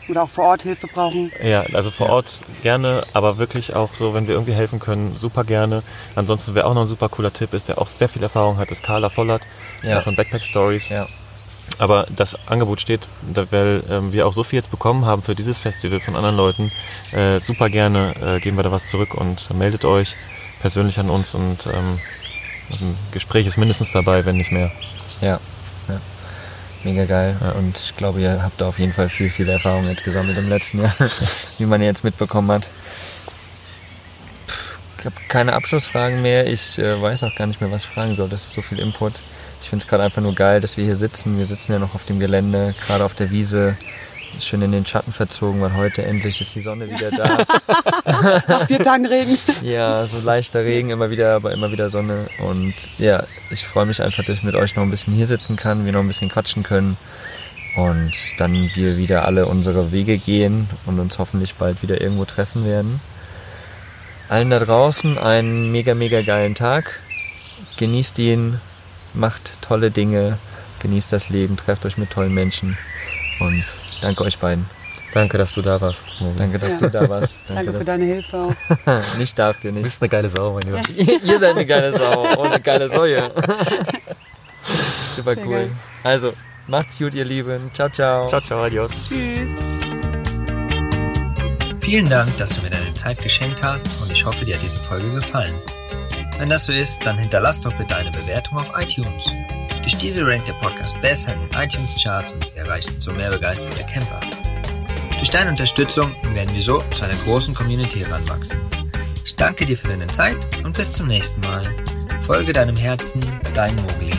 Oder auch vor Ort Hilfe brauchen. Ja, also vor Ort gerne, aber wirklich auch so, wenn wir irgendwie helfen können, super gerne. Ansonsten, wer auch noch ein super cooler Tipp ist, der auch sehr viel Erfahrung hat, ist Carla Vollert Ja. von Backpack Stories. Ja. Aber das Angebot steht, weil ähm, wir auch so viel jetzt bekommen haben für dieses Festival von anderen Leuten. Äh, super gerne äh, geben wir da was zurück und meldet euch persönlich an uns und ähm, ein Gespräch ist mindestens dabei, wenn nicht mehr. Ja, ja. Mega geil. Und ich glaube, ihr habt da auf jeden Fall viel, viel Erfahrung jetzt gesammelt im letzten Jahr, [laughs] wie man jetzt mitbekommen hat. Ich habe keine Abschlussfragen mehr. Ich äh, weiß auch gar nicht mehr, was ich fragen soll. Das ist so viel Input. Ich finde es gerade einfach nur geil, dass wir hier sitzen. Wir sitzen ja noch auf dem Gelände, gerade auf der Wiese. Ist schön in den Schatten verzogen, weil heute endlich ist die Sonne wieder da. [laughs] Nach vier Tagen Regen. Ja, so leichter Regen immer wieder, aber immer wieder Sonne. Und ja, ich freue mich einfach, dass ich mit euch noch ein bisschen hier sitzen kann, wir noch ein bisschen quatschen können. Und dann wir wieder alle unsere Wege gehen und uns hoffentlich bald wieder irgendwo treffen werden. Allen da draußen einen mega, mega geilen Tag. Genießt ihn, macht tolle Dinge, genießt das Leben, trefft euch mit tollen Menschen. Und danke euch beiden. Danke, dass du da warst. Danke, dass Ja. du da warst. [laughs] Danke für dass deine Hilfe auch. [laughs] nicht dafür, Du nicht. bist eine geile Sau, mein Lieber. [laughs] Ihr seid eine geile Sau und eine geile Säue. Super Sehr cool. geil. Also, macht's gut, ihr Lieben. Ciao, ciao. Ciao, ciao, adios. Vielen Dank, dass du mir deine Zeit geschenkt hast und ich hoffe, dir hat diese Folge gefallen. Wenn das so ist, dann hinterlass doch bitte eine Bewertung auf iTunes. Durch diese rankt der Podcast besser in den iTunes-Charts und wir erreichen so mehr begeisterte Camper. Durch deine Unterstützung werden wir so zu einer großen Community heranwachsen. Ich danke dir für deine Zeit und bis zum nächsten Mal. Folge deinem Herzen, dein Mogli.